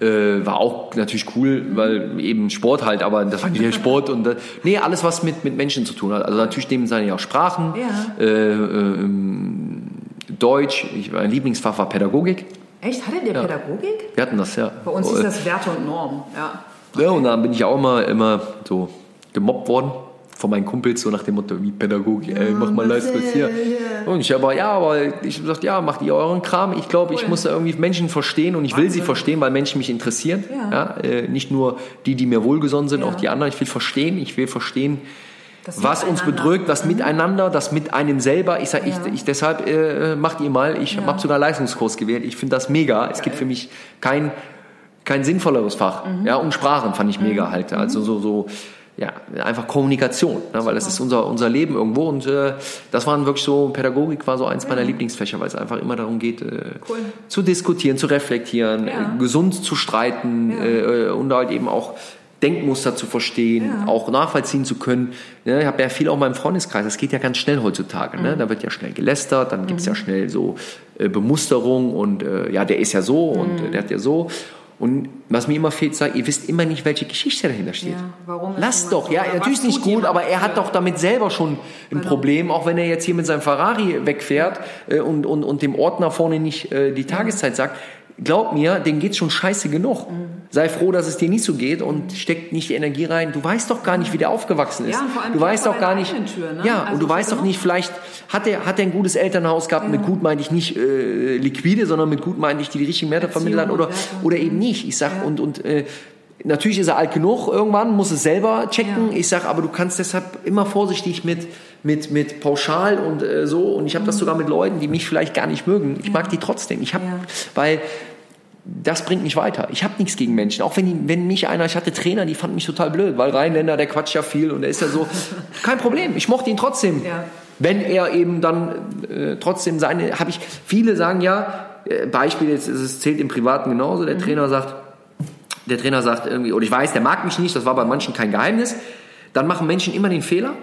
äh, war auch natürlich cool, weil eben Sport halt, aber das war nicht der Sport und, äh, nee, alles was mit, mit Menschen zu tun hat. Also natürlich nehmen sie ja auch Sprachen, Ja. äh, ähm, Deutsch, ich, mein Lieblingsfach war Pädagogik. Echt? Hattet ihr Pädagogik? Wir hatten das, ja. Bei uns ist das Werte und Norm. Ja. Ja, und dann bin ich auch immer, immer so gemobbt worden von meinen Kumpels, so nach dem Motto, wie Pädagogik, ey, mach mal Leistung hier. Und ich aber, ja, aber ich gesagt, ja, macht ihr euren Kram. Ich glaube, ich Cool. muss da irgendwie Menschen verstehen und ich will sie Wahnsinn. verstehen, weil Menschen mich interessieren. Ja. Ja. äh, nicht nur die, die mir wohlgesonnen sind, Ja. auch die anderen. Ich will verstehen, ich will verstehen, Das was uns bedrückt, das Miteinander, das mit einem selber. Ich sag, Ja. ich, ich deshalb äh, macht ihr mal. Ich Ja. habe sogar Leistungskurs gewählt. Ich finde das mega. Es gibt für mich kein kein sinnvolleres Fach. Mhm. Ja, und Sprachen fand ich mega halt. Also so so ja, einfach Kommunikation, ne, weil das ist unser, unser Leben irgendwo und äh, das waren wirklich so, Pädagogik war so eins meiner Lieblingsfächer, weil es einfach immer darum geht, äh, Cool. zu diskutieren, zu reflektieren, Ja. äh, gesund zu streiten Ja. äh, und halt eben auch Denkmuster zu verstehen, Ja. auch nachvollziehen zu können. Ja, ich habe ja viel auch in meinem Freundeskreis, das geht ja ganz schnell heutzutage. Mhm. Ne? Da wird ja schnell gelästert, dann gibt's ja schnell so äh, Bemusterung und äh, ja, der ist ja so und Mhm. äh, der hat ja so. Und was mir immer fehlt, sagt, ihr wisst immer nicht, welche Geschichte dahinter steht. Ja, warum Lasst doch, so? ja, natürlich nicht gut, aber er hat doch damit selber schon ein Genau. Problem, auch wenn er jetzt hier mit seinem Ferrari wegfährt äh, und, und, und dem Ordner vorne nicht äh, die Tageszeit sagt. Glaub mir, dem geht's schon scheiße genug. Mhm. Sei froh, dass es dir nicht so geht und steck nicht die Energie rein. Du weißt doch gar nicht, wie der aufgewachsen ist. Ja, vor allem du weißt doch gar nicht. Tür, ne? Ja, Also und du weißt doch nicht, vielleicht hat er hat er ein gutes Elternhaus gehabt. Mit gut meine ich nicht äh, liquide, sondern mit gut meine ich, die die richtigen Werte vermitteln oder oder eben nicht. Ich sag Ja. und und äh, Natürlich ist er alt genug, irgendwann muss es selber checken. Ja. Ich sag, aber du kannst deshalb immer vorsichtig mit, mit, mit pauschal und äh, so. Und ich habe das sogar mit Leuten, die mich vielleicht gar nicht mögen. Ich mag die trotzdem. Ich habe, Ja. weil das bringt mich weiter. Ich habe nichts gegen Menschen. Auch wenn, die, wenn mich einer, ich hatte Trainer, die fanden mich total blöd, weil Rheinländer, der quatscht ja viel und der ist ja so. Kein Problem. Ich mochte ihn trotzdem. Ja. Wenn er eben dann äh, trotzdem seine, habe ich, viele sagen ja, äh, Beispiel, jetzt es zählt im Privaten genauso, der Trainer sagt, der Trainer sagt irgendwie, oder ich weiß, der mag mich nicht, das war bei manchen kein Geheimnis, dann machen Menschen immer den Fehler,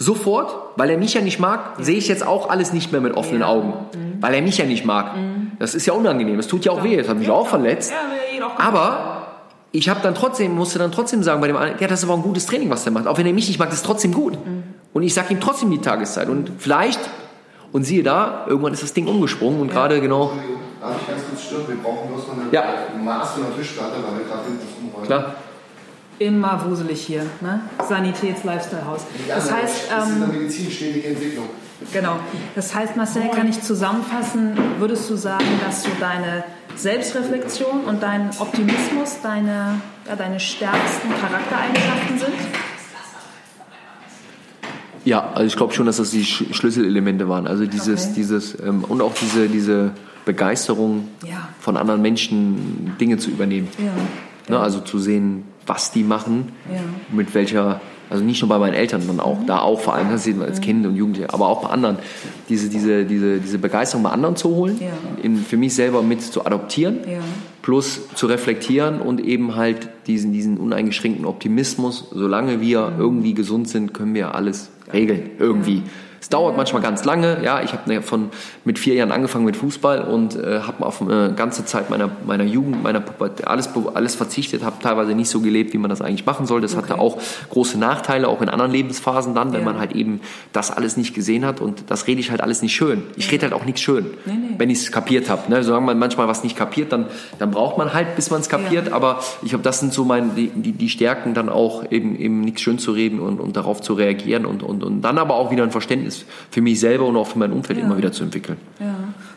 sofort, weil er mich ja nicht mag, sehe ich jetzt auch alles nicht mehr mit offenen Ja. Augen, weil er mich ja nicht mag. Das ist ja unangenehm, das tut ja auch weh, das hat mich auch verletzt. Ja, auch Aber ich habe dann trotzdem, musste dann trotzdem sagen bei dem einen, ja, das ist aber ein gutes Training, was der macht. Auch wenn er mich nicht mag, das ist trotzdem gut. Und ich sage ihm trotzdem die Tageszeit. Und vielleicht, und siehe da, irgendwann ist das Ding umgesprungen und gerade genau, Entschuldigung, darf ich ganz kurz stören? Wir brauchen bloß noch eine Ja. Maß von der Tischplatte, weil wir gerade umräumen. klar, immer wuselig hier. Ne? Sanitäts-Lifestyle-Haus. Das heißt, das ist ähm, eine medizinständige Entwicklung. Genau. Das heißt, Marcel, kann ich zusammenfassen, würdest du sagen, dass so deine Selbstreflexion und dein Optimismus deine, ja, deine stärksten Charaktereigenschaften sind? Ja, also ich glaube schon, dass das die Sch Schlüsselelemente waren. Also dieses, Okay. dieses ähm, und auch diese, diese Begeisterung Ja. von anderen Menschen, Dinge zu übernehmen. Ja. Ne, also zu sehen, was die machen, Ja. mit welcher Also nicht nur bei meinen Eltern, sondern auch da auch vor allem, das sieht man als Kind und Jugendliche, aber auch bei anderen, diese, diese, diese, diese Begeisterung bei anderen zu holen, Ja. in, für mich selber mit zu adoptieren, Ja. plus zu reflektieren und eben halt diesen, diesen uneingeschränkten Optimismus, solange wir irgendwie gesund sind, können wir alles regeln, irgendwie. Es dauert manchmal ganz lange. Ja, ich habe von mit vier Jahren angefangen mit Fußball und äh, habe auf eine ganze Zeit meiner meiner Jugend, meiner Pubertät alles alles verzichtet, habe teilweise nicht so gelebt, wie man das eigentlich machen soll. Das hatte Okay. auch große Nachteile, auch in anderen Lebensphasen dann, wenn Ja. man halt eben das alles nicht gesehen hat und das rede ich halt alles nicht schön. Ich rede halt auch nichts schön, Nee, nee. wenn ich es kapiert habe. Ne? Solange man manchmal was nicht kapiert, dann dann braucht man halt, bis man es kapiert. Ja. Aber ich glaube, das sind so meine die, die, die Stärken, dann auch eben eben nichts schön zu reden und, und darauf zu reagieren und, und, und dann aber auch wieder ein Verständnis für mich selber und auch für mein Umfeld Ja. immer wieder zu entwickeln. Ja.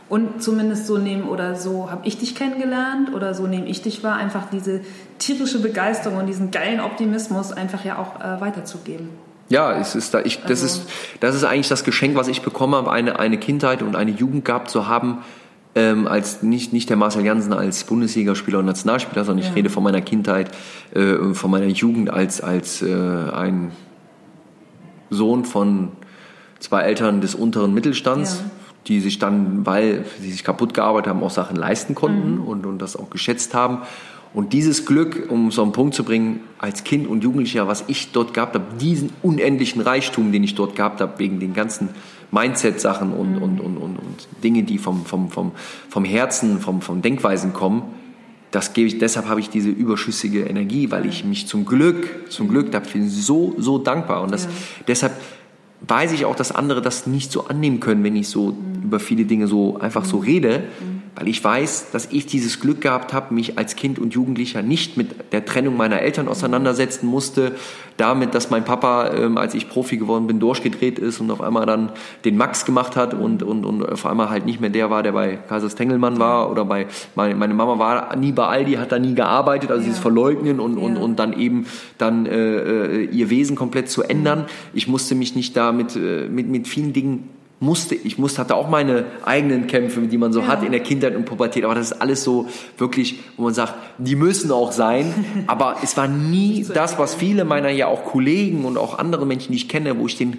Und zumindest so nehmen oder so habe ich dich kennengelernt oder so nehme ich dich wahr, einfach diese tierische Begeisterung und diesen geilen Optimismus einfach ja auch äh, weiterzugeben. Ja, es ist da, ich, das, Also- ist, das ist eigentlich das Geschenk, was ich bekommen habe, eine, eine Kindheit und eine Jugend gehabt zu haben, ähm, als nicht, nicht der Marcel Jansen als Bundesligaspieler und Nationalspieler, sondern Ja. ich rede von meiner Kindheit, äh, von meiner Jugend als, als äh, ein Sohn von zwei Eltern des unteren Mittelstands, Ja. die sich dann, weil sie sich kaputt gearbeitet haben, auch Sachen leisten konnten Mhm. und, und das auch geschätzt haben. Und dieses Glück, um es auf den Punkt zu bringen, als Kind und Jugendlicher, was ich dort gehabt habe, diesen unendlichen Reichtum, den ich dort gehabt habe, wegen den ganzen Mindset-Sachen und, und, und, und, und Dinge, die vom, vom, vom, vom Herzen, vom, vom Denkweisen kommen, das gebe ich, deshalb habe ich diese überschüssige Energie, weil ich mich zum Glück, zum Glück dafür so, so dankbar. Und das, Ja. deshalb weiß ich auch, dass andere das nicht so annehmen können, wenn ich so über viele Dinge so einfach so rede, weil ich weiß, dass ich dieses Glück gehabt habe, mich als Kind und Jugendlicher nicht mit der Trennung meiner Eltern auseinandersetzen musste, damit, dass mein Papa, ähm, als ich Profi geworden bin, durchgedreht ist und auf einmal dann den Max gemacht hat und, und, und auf einmal halt nicht mehr der war, der bei Kaisers Tengelmann war oder bei, meine, meine Mama war nie bei Aldi, hat da nie gearbeitet, also Ja. dieses Verleugnen und, und, Ja. und dann eben dann äh, äh, ihr Wesen komplett zu ändern. Ich musste mich nicht da mit, äh, mit, mit vielen Dingen musste, ich musste, hatte auch meine eigenen Kämpfe, die man so Ja. hat in der Kindheit und Pubertät, aber das ist alles so wirklich, wo man sagt, die müssen auch sein, aber es war nie das, was viele meiner ja auch Kollegen und auch andere Menschen, die ich kenne, wo ich den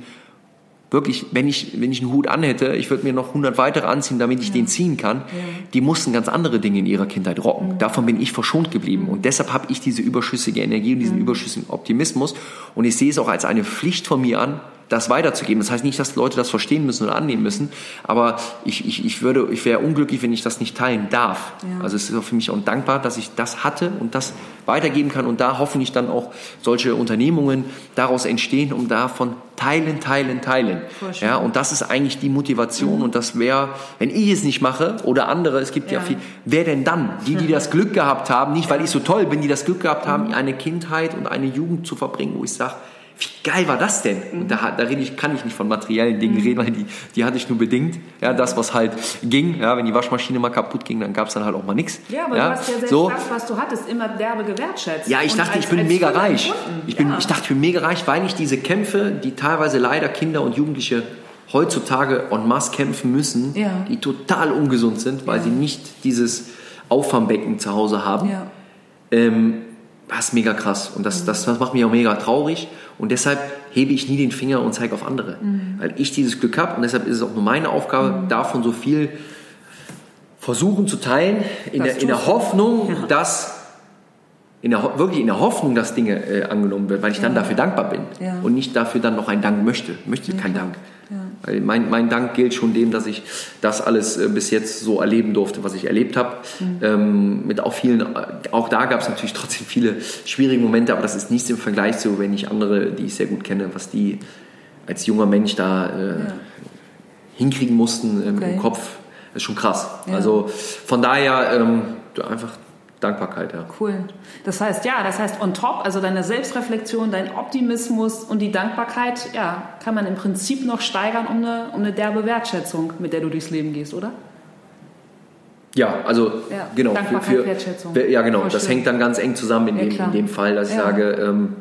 wirklich, wenn ich, wenn ich einen Hut anhätte, ich würde mir noch 100 weitere anziehen, damit ich den ziehen kann. Die mussten ganz andere Dinge in ihrer Kindheit rocken. Davon bin ich verschont geblieben. Und deshalb habe ich diese überschüssige Energie und diesen überschüssigen Optimismus. Und ich sehe es auch als eine Pflicht von mir an, das weiterzugeben. Das heißt nicht, dass Leute das verstehen müssen oder annehmen müssen, aber ich, ich, ich würde, ich wäre unglücklich, wenn ich das nicht teilen darf. Ja. Also es ist auch für mich auch dankbar, dass ich das hatte und das weitergeben kann und da hoffentlich dann auch solche Unternehmungen daraus entstehen, um davon teilen, teilen, teilen. Ja, und das ist eigentlich die Motivation und das wäre, wenn ich es nicht mache oder andere, es gibt ja, Ja. viel, wer denn dann? Die, die das Glück gehabt haben, nicht weil ich so toll bin, die das Glück gehabt haben, Mhm. eine Kindheit und eine Jugend zu verbringen, wo ich sage, wie geil war das denn? Mhm. Und da, da rede ich, kann ich nicht von materiellen Dingen reden, weil die, die hatte ich nur bedingt. Ja, das, was halt ging. Ja, wenn die Waschmaschine mal kaputt ging, dann gab es dann halt auch mal nichts. Ja, aber du hast ja selbst so. das, was du hattest, immer derbe gewertschätzt. Ja, ich dachte, als- ich bin mega reich. Ich, bin, ja. ich dachte, ich bin mega reich, weil ich diese Kämpfe, die teilweise leider Kinder und Jugendliche heutzutage en masse kämpfen müssen, Ja. die total ungesund sind, weil Ja. sie nicht dieses Auffangbecken zu Hause haben. Ja. Ähm, das ist mega krass. Und das, das, das macht mich auch mega traurig. Und deshalb hebe ich nie den Finger und zeige auf andere. Weil ich dieses Glück habe und deshalb ist es auch nur meine Aufgabe, davon so viel versuchen zu teilen, in, Das der, in der. Hoffnung, dass in der, wirklich in der Hoffnung, dass Dinge äh, angenommen werden, weil ich dann dafür dankbar bin Ja. und nicht dafür dann noch einen Dank möchte. Ich möchte keinen Dank. Weil mein, mein Dank gilt schon dem, dass ich das alles äh, bis jetzt so erleben durfte, was ich erlebt habe. Ähm, mit auch vielen, äh, auch da gab es natürlich trotzdem viele schwierige Momente, aber das ist nichts im Vergleich zu, wenn ich andere, die ich sehr gut kenne, was die als junger Mensch da äh, hinkriegen mussten ähm, Okay. im Kopf. Das ist schon krass. Ja. Also von daher ähm, einfach Dankbarkeit, ja. Cool. Das heißt, ja, das heißt on top, also deine Selbstreflexion, dein Optimismus und die Dankbarkeit, ja, kann man im Prinzip noch steigern um eine, um eine derbe Wertschätzung, mit der du durchs Leben gehst, oder? Ja, also Ja, genau. Dankbarkeit, Wertschätzung. Ja, genau. Voll das schön. hängt dann ganz eng zusammen in, Ja, dem, in dem Fall, dass ich Ja. sage, ähm,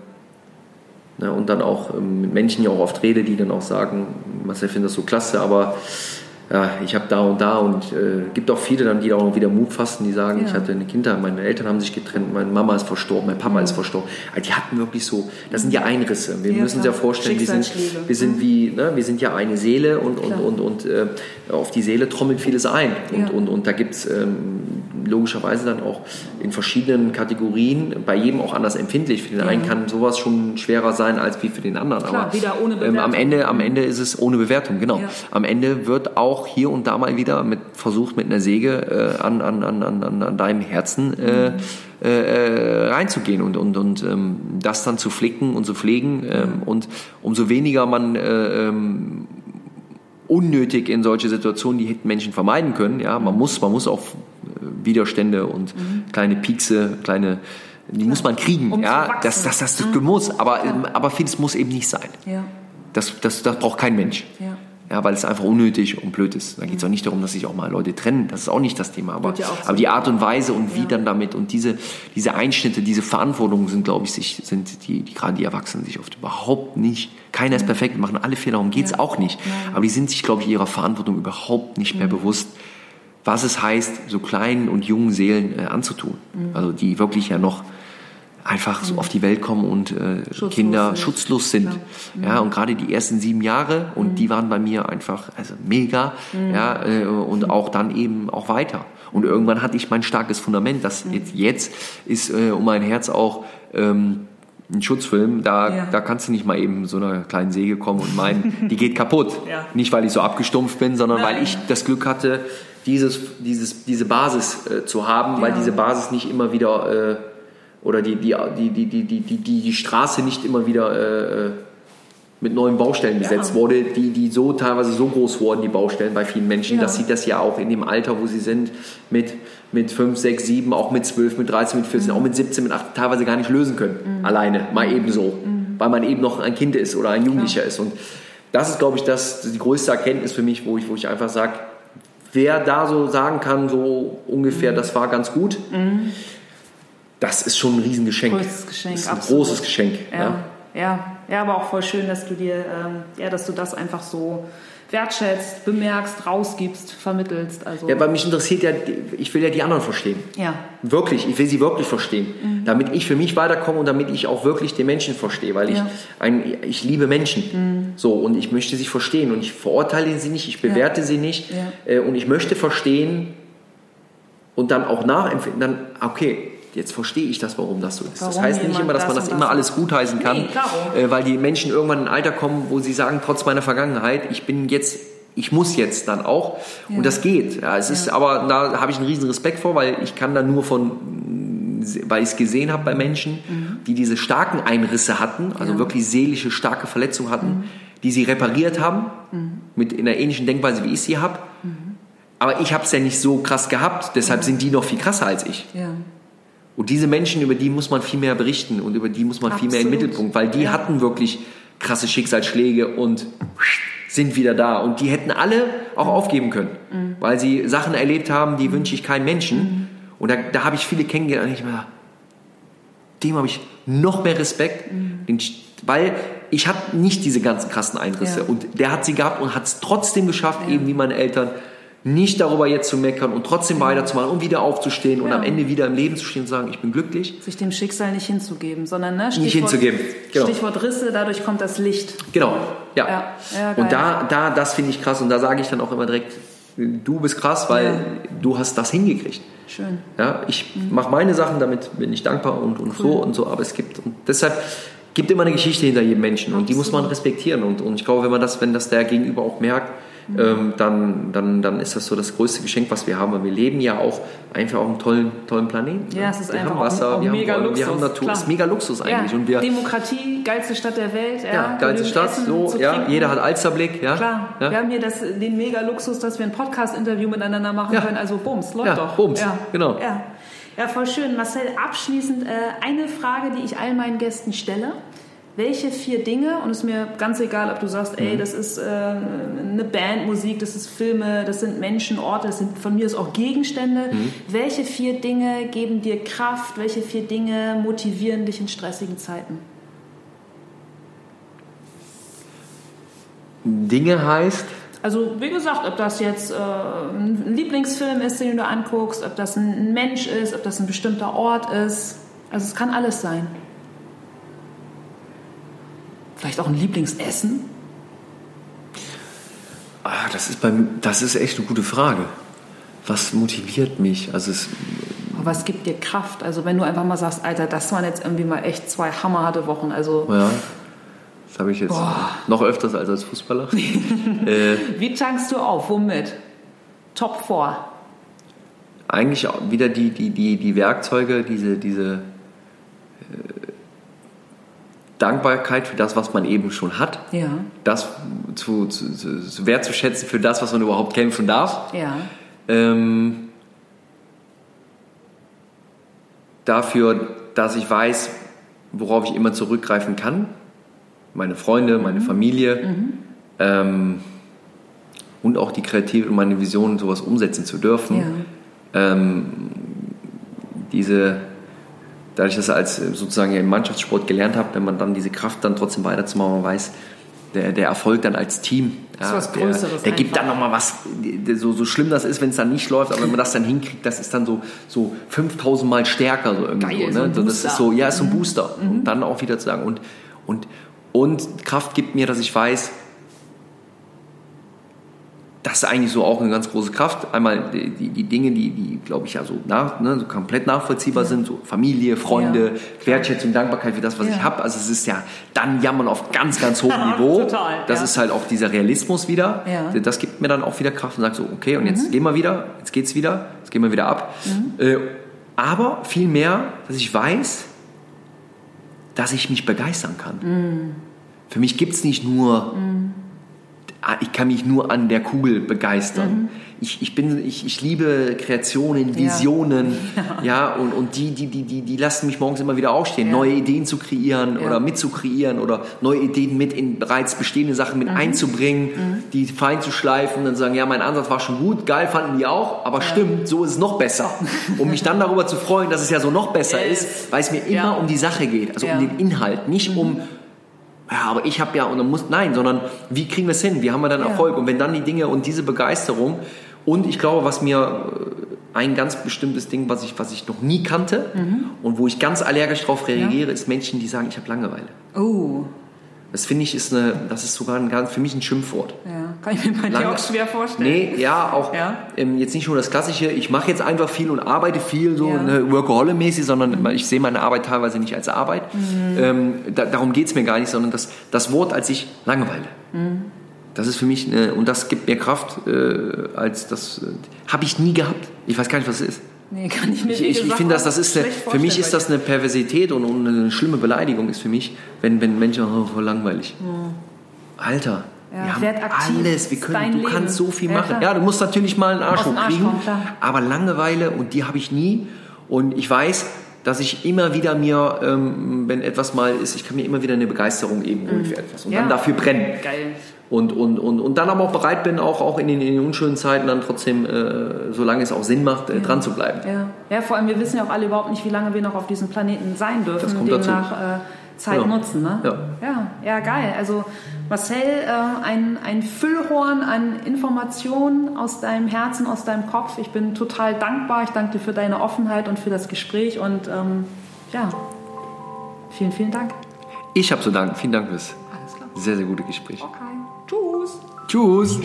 na, und dann auch ähm, mit Menschen ja auch oft rede, die dann auch sagen, Marcel findet das so klasse, aber ja, ich habe da und da und äh, gibt auch viele dann, die da auch wieder Mut fassen, die sagen, Ja. ich hatte eine Kindheit, meine Eltern haben sich getrennt, meine Mama ist verstorben, mein Papa ist verstorben. Also die hatten wirklich so, das sind ja Einrisse. Wir Ja, müssen uns klar. ja vorstellen, wir sind, wir sind wie, ne, wir sind ja eine Seele und, und, und, und äh, auf die Seele trommelt vieles ein. Und, Ja. und, und da gibt es ähm, logischerweise dann auch in verschiedenen Kategorien, bei jedem auch anders empfindlich. Für den einen kann sowas schon schwerer sein als wie für den anderen. Klar, Aber wieder ohne ähm, Bewertung. am Ende, am Ende ist es ohne Bewertung, genau. Am Ende wird auch hier und da mal wieder mit versucht mit einer Säge äh, an, an, an, an, an- deinem Herzen äh, äh, äh, reinzugehen und, und, und ähm, das dann zu flicken und zu pflegen ähm, und umso weniger man äh, ähm, unnötig in solche Situationen die hätten Menschen vermeiden können. Ja, man muss, man muss auch äh, Widerstände und kleine Piekse, kleine, die muss man kriegen. Um ja, das, das, das, das muss. Aber, ähm, aber vieles muss eben nicht sein. Ja, Das, das, das braucht kein Mensch. ja. Ja, weil es einfach unnötig und blöd ist. Da geht es auch nicht darum, dass sich auch mal Leute trennen. Das ist auch nicht das Thema. Aber, ja aber die Art und Weise und wie Ja. dann damit und diese, diese Einschnitte, diese Verantwortungen sind, glaube ich, sich, sind die, die gerade die Erwachsenen sich oft überhaupt nicht. Keiner ist perfekt, wir machen alle Fehler, darum geht es auch nicht. Aber die sind sich, glaube ich, ihrer Verantwortung überhaupt nicht mehr bewusst, was es heißt, so kleinen und jungen Seelen äh, anzutun. Also die wirklich ja noch einfach so auf die Welt kommen und äh, Schutzlos Kinder sind. schutzlos sind. Ja, und gerade die ersten sieben Jahre und die waren bei mir einfach also mega. Ja, äh, und auch dann eben auch weiter. Und irgendwann hatte ich mein starkes Fundament. Das jetzt, jetzt ist äh, um mein Herz auch ähm, ein Schutzfilm. Da, Ja. da kannst du nicht mal eben so einer kleinen Säge kommen und meinen, die geht kaputt. Ja. Nicht, weil ich so abgestumpft bin, sondern Nein. weil ich das Glück hatte, dieses, dieses, diese Basis äh, zu haben, weil Ja. diese Basis nicht immer wieder äh, oder die, die, die, die, die, die, die, Straße nicht immer wieder äh, äh mit neuen Baustellen besetzt ja. wurde, die, die so teilweise so groß wurden, die Baustellen bei vielen Menschen, ja. dass sie das ja auch in dem Alter, wo sie sind, mit, mit 5, 6, 7, auch mit 12, mit 13, mit 14, mhm. auch mit 17, mit 18 teilweise gar nicht lösen können. Mhm. Alleine, mal mhm. eben so. Mhm. Weil man eben noch ein Kind ist oder ein Jugendlicher ja. ist. Und das ist, glaube ich, das, die größte Erkenntnis für mich, wo ich, wo ich einfach sage, wer da so sagen kann, so ungefähr, mhm. das war ganz gut. Mhm das ist schon ein Riesengeschenk. Größtes Geschenk, Das ist ein absolut. großes Geschenk. Ja. Ja, ja, ja, aber auch voll schön, dass du dir, ähm, ja, dass du das einfach so wertschätzt, bemerkst, rausgibst, vermittelst. Also Ja, weil mich interessiert ja, ich will ja die anderen verstehen. ja, Wirklich, ich will sie wirklich verstehen. Damit ich für mich weiterkomme und damit ich auch wirklich den Menschen verstehe. Weil ich, Ja. ein, ich liebe Menschen. So, und ich möchte sie verstehen. Und ich verurteile sie nicht, ich bewerte sie nicht. Ja. Äh, und ich möchte verstehen und dann auch nachempfinden. Dann, okay, jetzt verstehe ich das, warum das so ist. das Warum heißt nicht immer, dass man das das und immer das alles gutheißen kann. Nee, äh, weil die Menschen irgendwann in ein Alter kommen, wo sie sagen, trotz meiner Vergangenheit, ich bin jetzt, ich muss jetzt dann auch. Und das geht. Ja, es ist, aber da habe ich einen riesen Respekt vor, weil ich kann da nur von, weil ich es gesehen habe bei Menschen, die diese starken Einrisse hatten, also wirklich seelische starke Verletzungen hatten, die sie repariert haben, mit in einer ähnlichen Denkweise, wie ich sie habe. Aber ich habe es ja nicht so krass gehabt, deshalb sind die noch viel krasser als ich. Ja, Und diese Menschen, über die muss man viel mehr berichten und über die muss man viel mehr in den Absolut. Mittelpunkt, weil die Ja. hatten wirklich krasse Schicksalsschläge und sind wieder da. Und die hätten alle auch aufgeben können, Mhm. weil sie Sachen erlebt haben, die wünsche ich keinem Menschen. Und da, da habe ich viele kennengelernt und ich mir, dem habe ich noch mehr Respekt, Mhm. den, weil ich hatte nicht diese ganzen krassen Einrisse. Ja. Und der hat sie gehabt und hat es trotzdem geschafft, eben wie meine Eltern, nicht darüber jetzt zu meckern und trotzdem weiterzumachen und wieder aufzustehen und Ja. am Ende wieder im Leben zu stehen und sagen, ich bin glücklich. sich dem Schicksal nicht hinzugeben, sondern ne, Nicht hinzugeben, genau. Stichwort Risse, dadurch kommt das Licht. Genau, ja. Ja, ja, und da, da, das finde ich krass und da sage ich dann auch immer direkt, du bist krass, weil du hast das hingekriegt. Schön. Ja, ich mache meine Sachen, damit bin ich dankbar und, und so und so, aber es gibt und deshalb gibt immer eine Geschichte hinter jedem Menschen und die muss man respektieren und, und ich glaube, wenn man das, wenn das der Gegenüber auch merkt, ähm, dann, dann, dann ist das so das größte Geschenk, was wir haben, weil wir leben ja auch einfach auf einem tollen, tollen Planeten. Ja, es ist wir einfach haben Wasser, auch wir, mega haben, Bäume, wir Luxus, haben Natur, klar. es ist mega Luxus eigentlich ja, und wir, Demokratie, geilste Stadt der Welt. Ja, ja, geilste Stadt, Essen so, ja, trinken. jeder hat Alsterblick, ja. Klar, ja. wir haben hier das, den mega Luxus, dass wir ein Podcast-Interview miteinander machen können. Also Bums, läuft Ja, doch. Bums, ja. genau. Ja. Ja, voll schön. Marcel, abschließend äh, eine Frage, die ich all meinen Gästen stelle. Welche vier Dinge, und es ist mir ganz egal, ob du sagst, Mhm. ey, das ist äh, eine Bandmusik, das ist Filme, das sind Menschen, Orte, das sind von mir aus auch Gegenstände. Mhm. Welche vier Dinge geben dir Kraft? Welche vier Dinge motivieren dich in stressigen Zeiten? Dinge heißt, Also wie gesagt, ob das jetzt äh, ein Lieblingsfilm ist, den du anguckst, ob das ein Mensch ist, ob das ein bestimmter Ort ist. Also es kann alles sein. Vielleicht auch ein Lieblingsessen? Ah, das ist beim, das ist echt eine gute Frage. Was motiviert mich? Also es, Aber es gibt dir Kraft. Also wenn du einfach mal sagst, Alter, das waren jetzt irgendwie mal echt zwei hammerharte Wochen. Also ja, das habe ich jetzt Boah. noch öfters als als Fußballer. äh, wie tankst du auf? Womit? Top 4. eigentlich auch wieder die, die, die, die Werkzeuge, diese, diese äh, Dankbarkeit für das, was man eben schon hat. Ja. Das zu, zu, zu wertzuschätzen für das, was man überhaupt kämpfen darf. Ja. Ähm, dafür, dass ich weiß, worauf ich immer zurückgreifen kann. Meine Freunde, meine Familie. Ähm, und auch die Kreative und meine Vision, sowas umsetzen zu dürfen. Ja. Ähm, diese, dadurch, dass ich als äh, sozusagen im Mannschaftssport gelernt habe, wenn man dann diese Kraft dann trotzdem weiterzumachen, man weiß, der, der Erfolg dann als Team, was der, der gibt dann nochmal was, so, so schlimm das ist, wenn es dann nicht läuft, aber wenn man das dann hinkriegt, das ist dann so, so 5000 Mal stärker. So irgendwie Geil, so, so ne? so, das ist so, ja, ist so ein Booster. Und dann auch wieder zu sagen, und, und, und Kraft gibt mir, dass ich weiß, das ist eigentlich so auch eine ganz große Kraft. Einmal die, die, Dinge, die, die glaube ich, ja so, nach, ne, so komplett nachvollziehbar sind, so Familie, Freunde, Wertschätzung, Dankbarkeit für das, was Ja. ich habe. Also es ist ja dann jammern auf ganz, ganz hohem Niveau. Total, das ja. ist halt auch dieser Realismus wieder. Ja. Mhm. Das gibt mir dann auch wieder Kraft und sagt so, okay, und jetzt gehen wir wieder, jetzt geht's wieder, jetzt gehen wir wieder ab. Mhm. Äh, aber viel mehr, dass ich weiß, dass ich mich begeistern kann. Mhm. Für mich gibt's nicht nur Ah, ich kann mich nur an der Kugel begeistern. Ich, ich, bin, ich, ich liebe Kreationen, Mhm. Ja. Visionen, ja, und, und die, die, die, die, die lassen mich morgens immer wieder aufstehen, Ja. neue Ideen zu kreieren Ja. oder mitzukreieren oder neue Ideen mit in bereits bestehende Sachen Mhm. mit einzubringen, die fein zu schleifen und sagen, ja, mein Ansatz war schon gut, geil fanden die auch, aber stimmt, so ist es noch besser. Um mich dann darüber zu freuen, dass es ja so noch besser ist, weil es mir immer um die Sache geht, also um den Inhalt, nicht um ja, aber ich habe ja und dann muss nein, sondern wie kriegen wir es hin? Wie haben wir dann Ja. Erfolg? Und wenn dann die Dinge und diese Begeisterung und ich glaube, was mir äh, ein ganz bestimmtes Ding, was ich was ich noch nie kannte Mhm. und wo ich ganz allergisch darauf reagiere, ist Menschen, die sagen, ich habe Langeweile. Oh, Das finde ich ist eine, das ist sogar ein ganz, für mich ein Schimpfwort. ja. Kann ich mir bei dir Lange- auch schwer vorstellen. Nee, ja, auch Ja. Ähm, jetzt nicht nur das Klassische, ich mache jetzt einfach viel und arbeite viel, so Ja. Mhm. ne, Workaholic-mäßig, sondern ich sehe meine Arbeit teilweise nicht als Arbeit. Ähm, da, darum geht es mir gar nicht, sondern das, das Wort als ich Langeweile. Mhm. Das ist für mich, eine, und das gibt mir Kraft, äh, als das äh, habe ich nie gehabt. Ich weiß gar nicht, was es ist. Nee, kann ich mir Ich, ich, finde, das, das ist eine, für mich ist das eine Perversität und, und eine schlimme Beleidigung ist für mich, wenn, wenn Menschen, oh, voll langweilig. Alter, Ja, wir haben aktiv. alles, wir können, du Leben. kannst so viel Ja, machen. klar. Ja, du musst natürlich mal einen Arsch hochkriegen, aber Langeweile und die habe ich nie und ich weiß, dass ich immer wieder mir, ähm, wenn etwas mal ist, ich kann mir immer wieder eine Begeisterung eben holen für etwas und Mhm. Ja. dann dafür brennen. Geil. Und, und, und, und dann aber auch bereit bin, auch, auch in, den, in den unschönen Zeiten dann trotzdem, äh, solange es auch Sinn macht, äh, dran zu bleiben. Ja. ja, vor allem, wir wissen ja auch alle überhaupt nicht, wie lange wir noch auf diesem Planeten sein dürfen. Das kommt dazu. Demnach äh, Zeit Ja. nutzen. Ne? Ja. ja, ja, geil. Also Marcel, äh, ein, ein Füllhorn an Informationen aus deinem Herzen, aus deinem Kopf. Ich bin total dankbar. Ich danke dir für deine Offenheit und für das Gespräch. Und ähm, ja, vielen, vielen Dank. Ich habe zu danken. Vielen Dank fürs sehr, sehr gute Gespräch. Okay. Tschüss. Tschüss.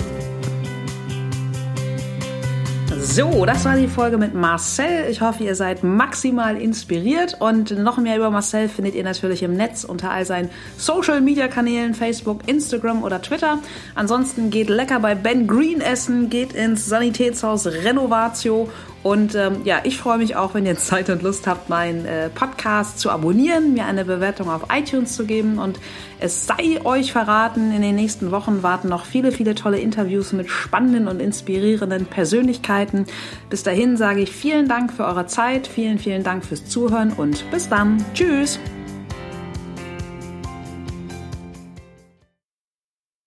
So, das war die Folge mit Marcel. Ich hoffe, ihr seid maximal inspiriert und noch mehr über Marcel findet ihr natürlich im Netz unter all seinen Social Media Kanälen, Facebook, Instagram oder Twitter. Ansonsten geht lecker bei Ben Green essen, geht ins Sanitätshaus Renovatio und ähm, ja, ich freue mich auch, wenn ihr Zeit und Lust habt, meinen äh, Podcast zu abonnieren, mir eine Bewertung auf iTunes zu geben und es sei euch verraten, in den nächsten Wochen warten noch viele, viele tolle Interviews mit spannenden und inspirierenden Persönlichkeiten. Bis dahin sage ich vielen Dank für eure Zeit, vielen, vielen Dank fürs Zuhören und bis dann. Tschüss!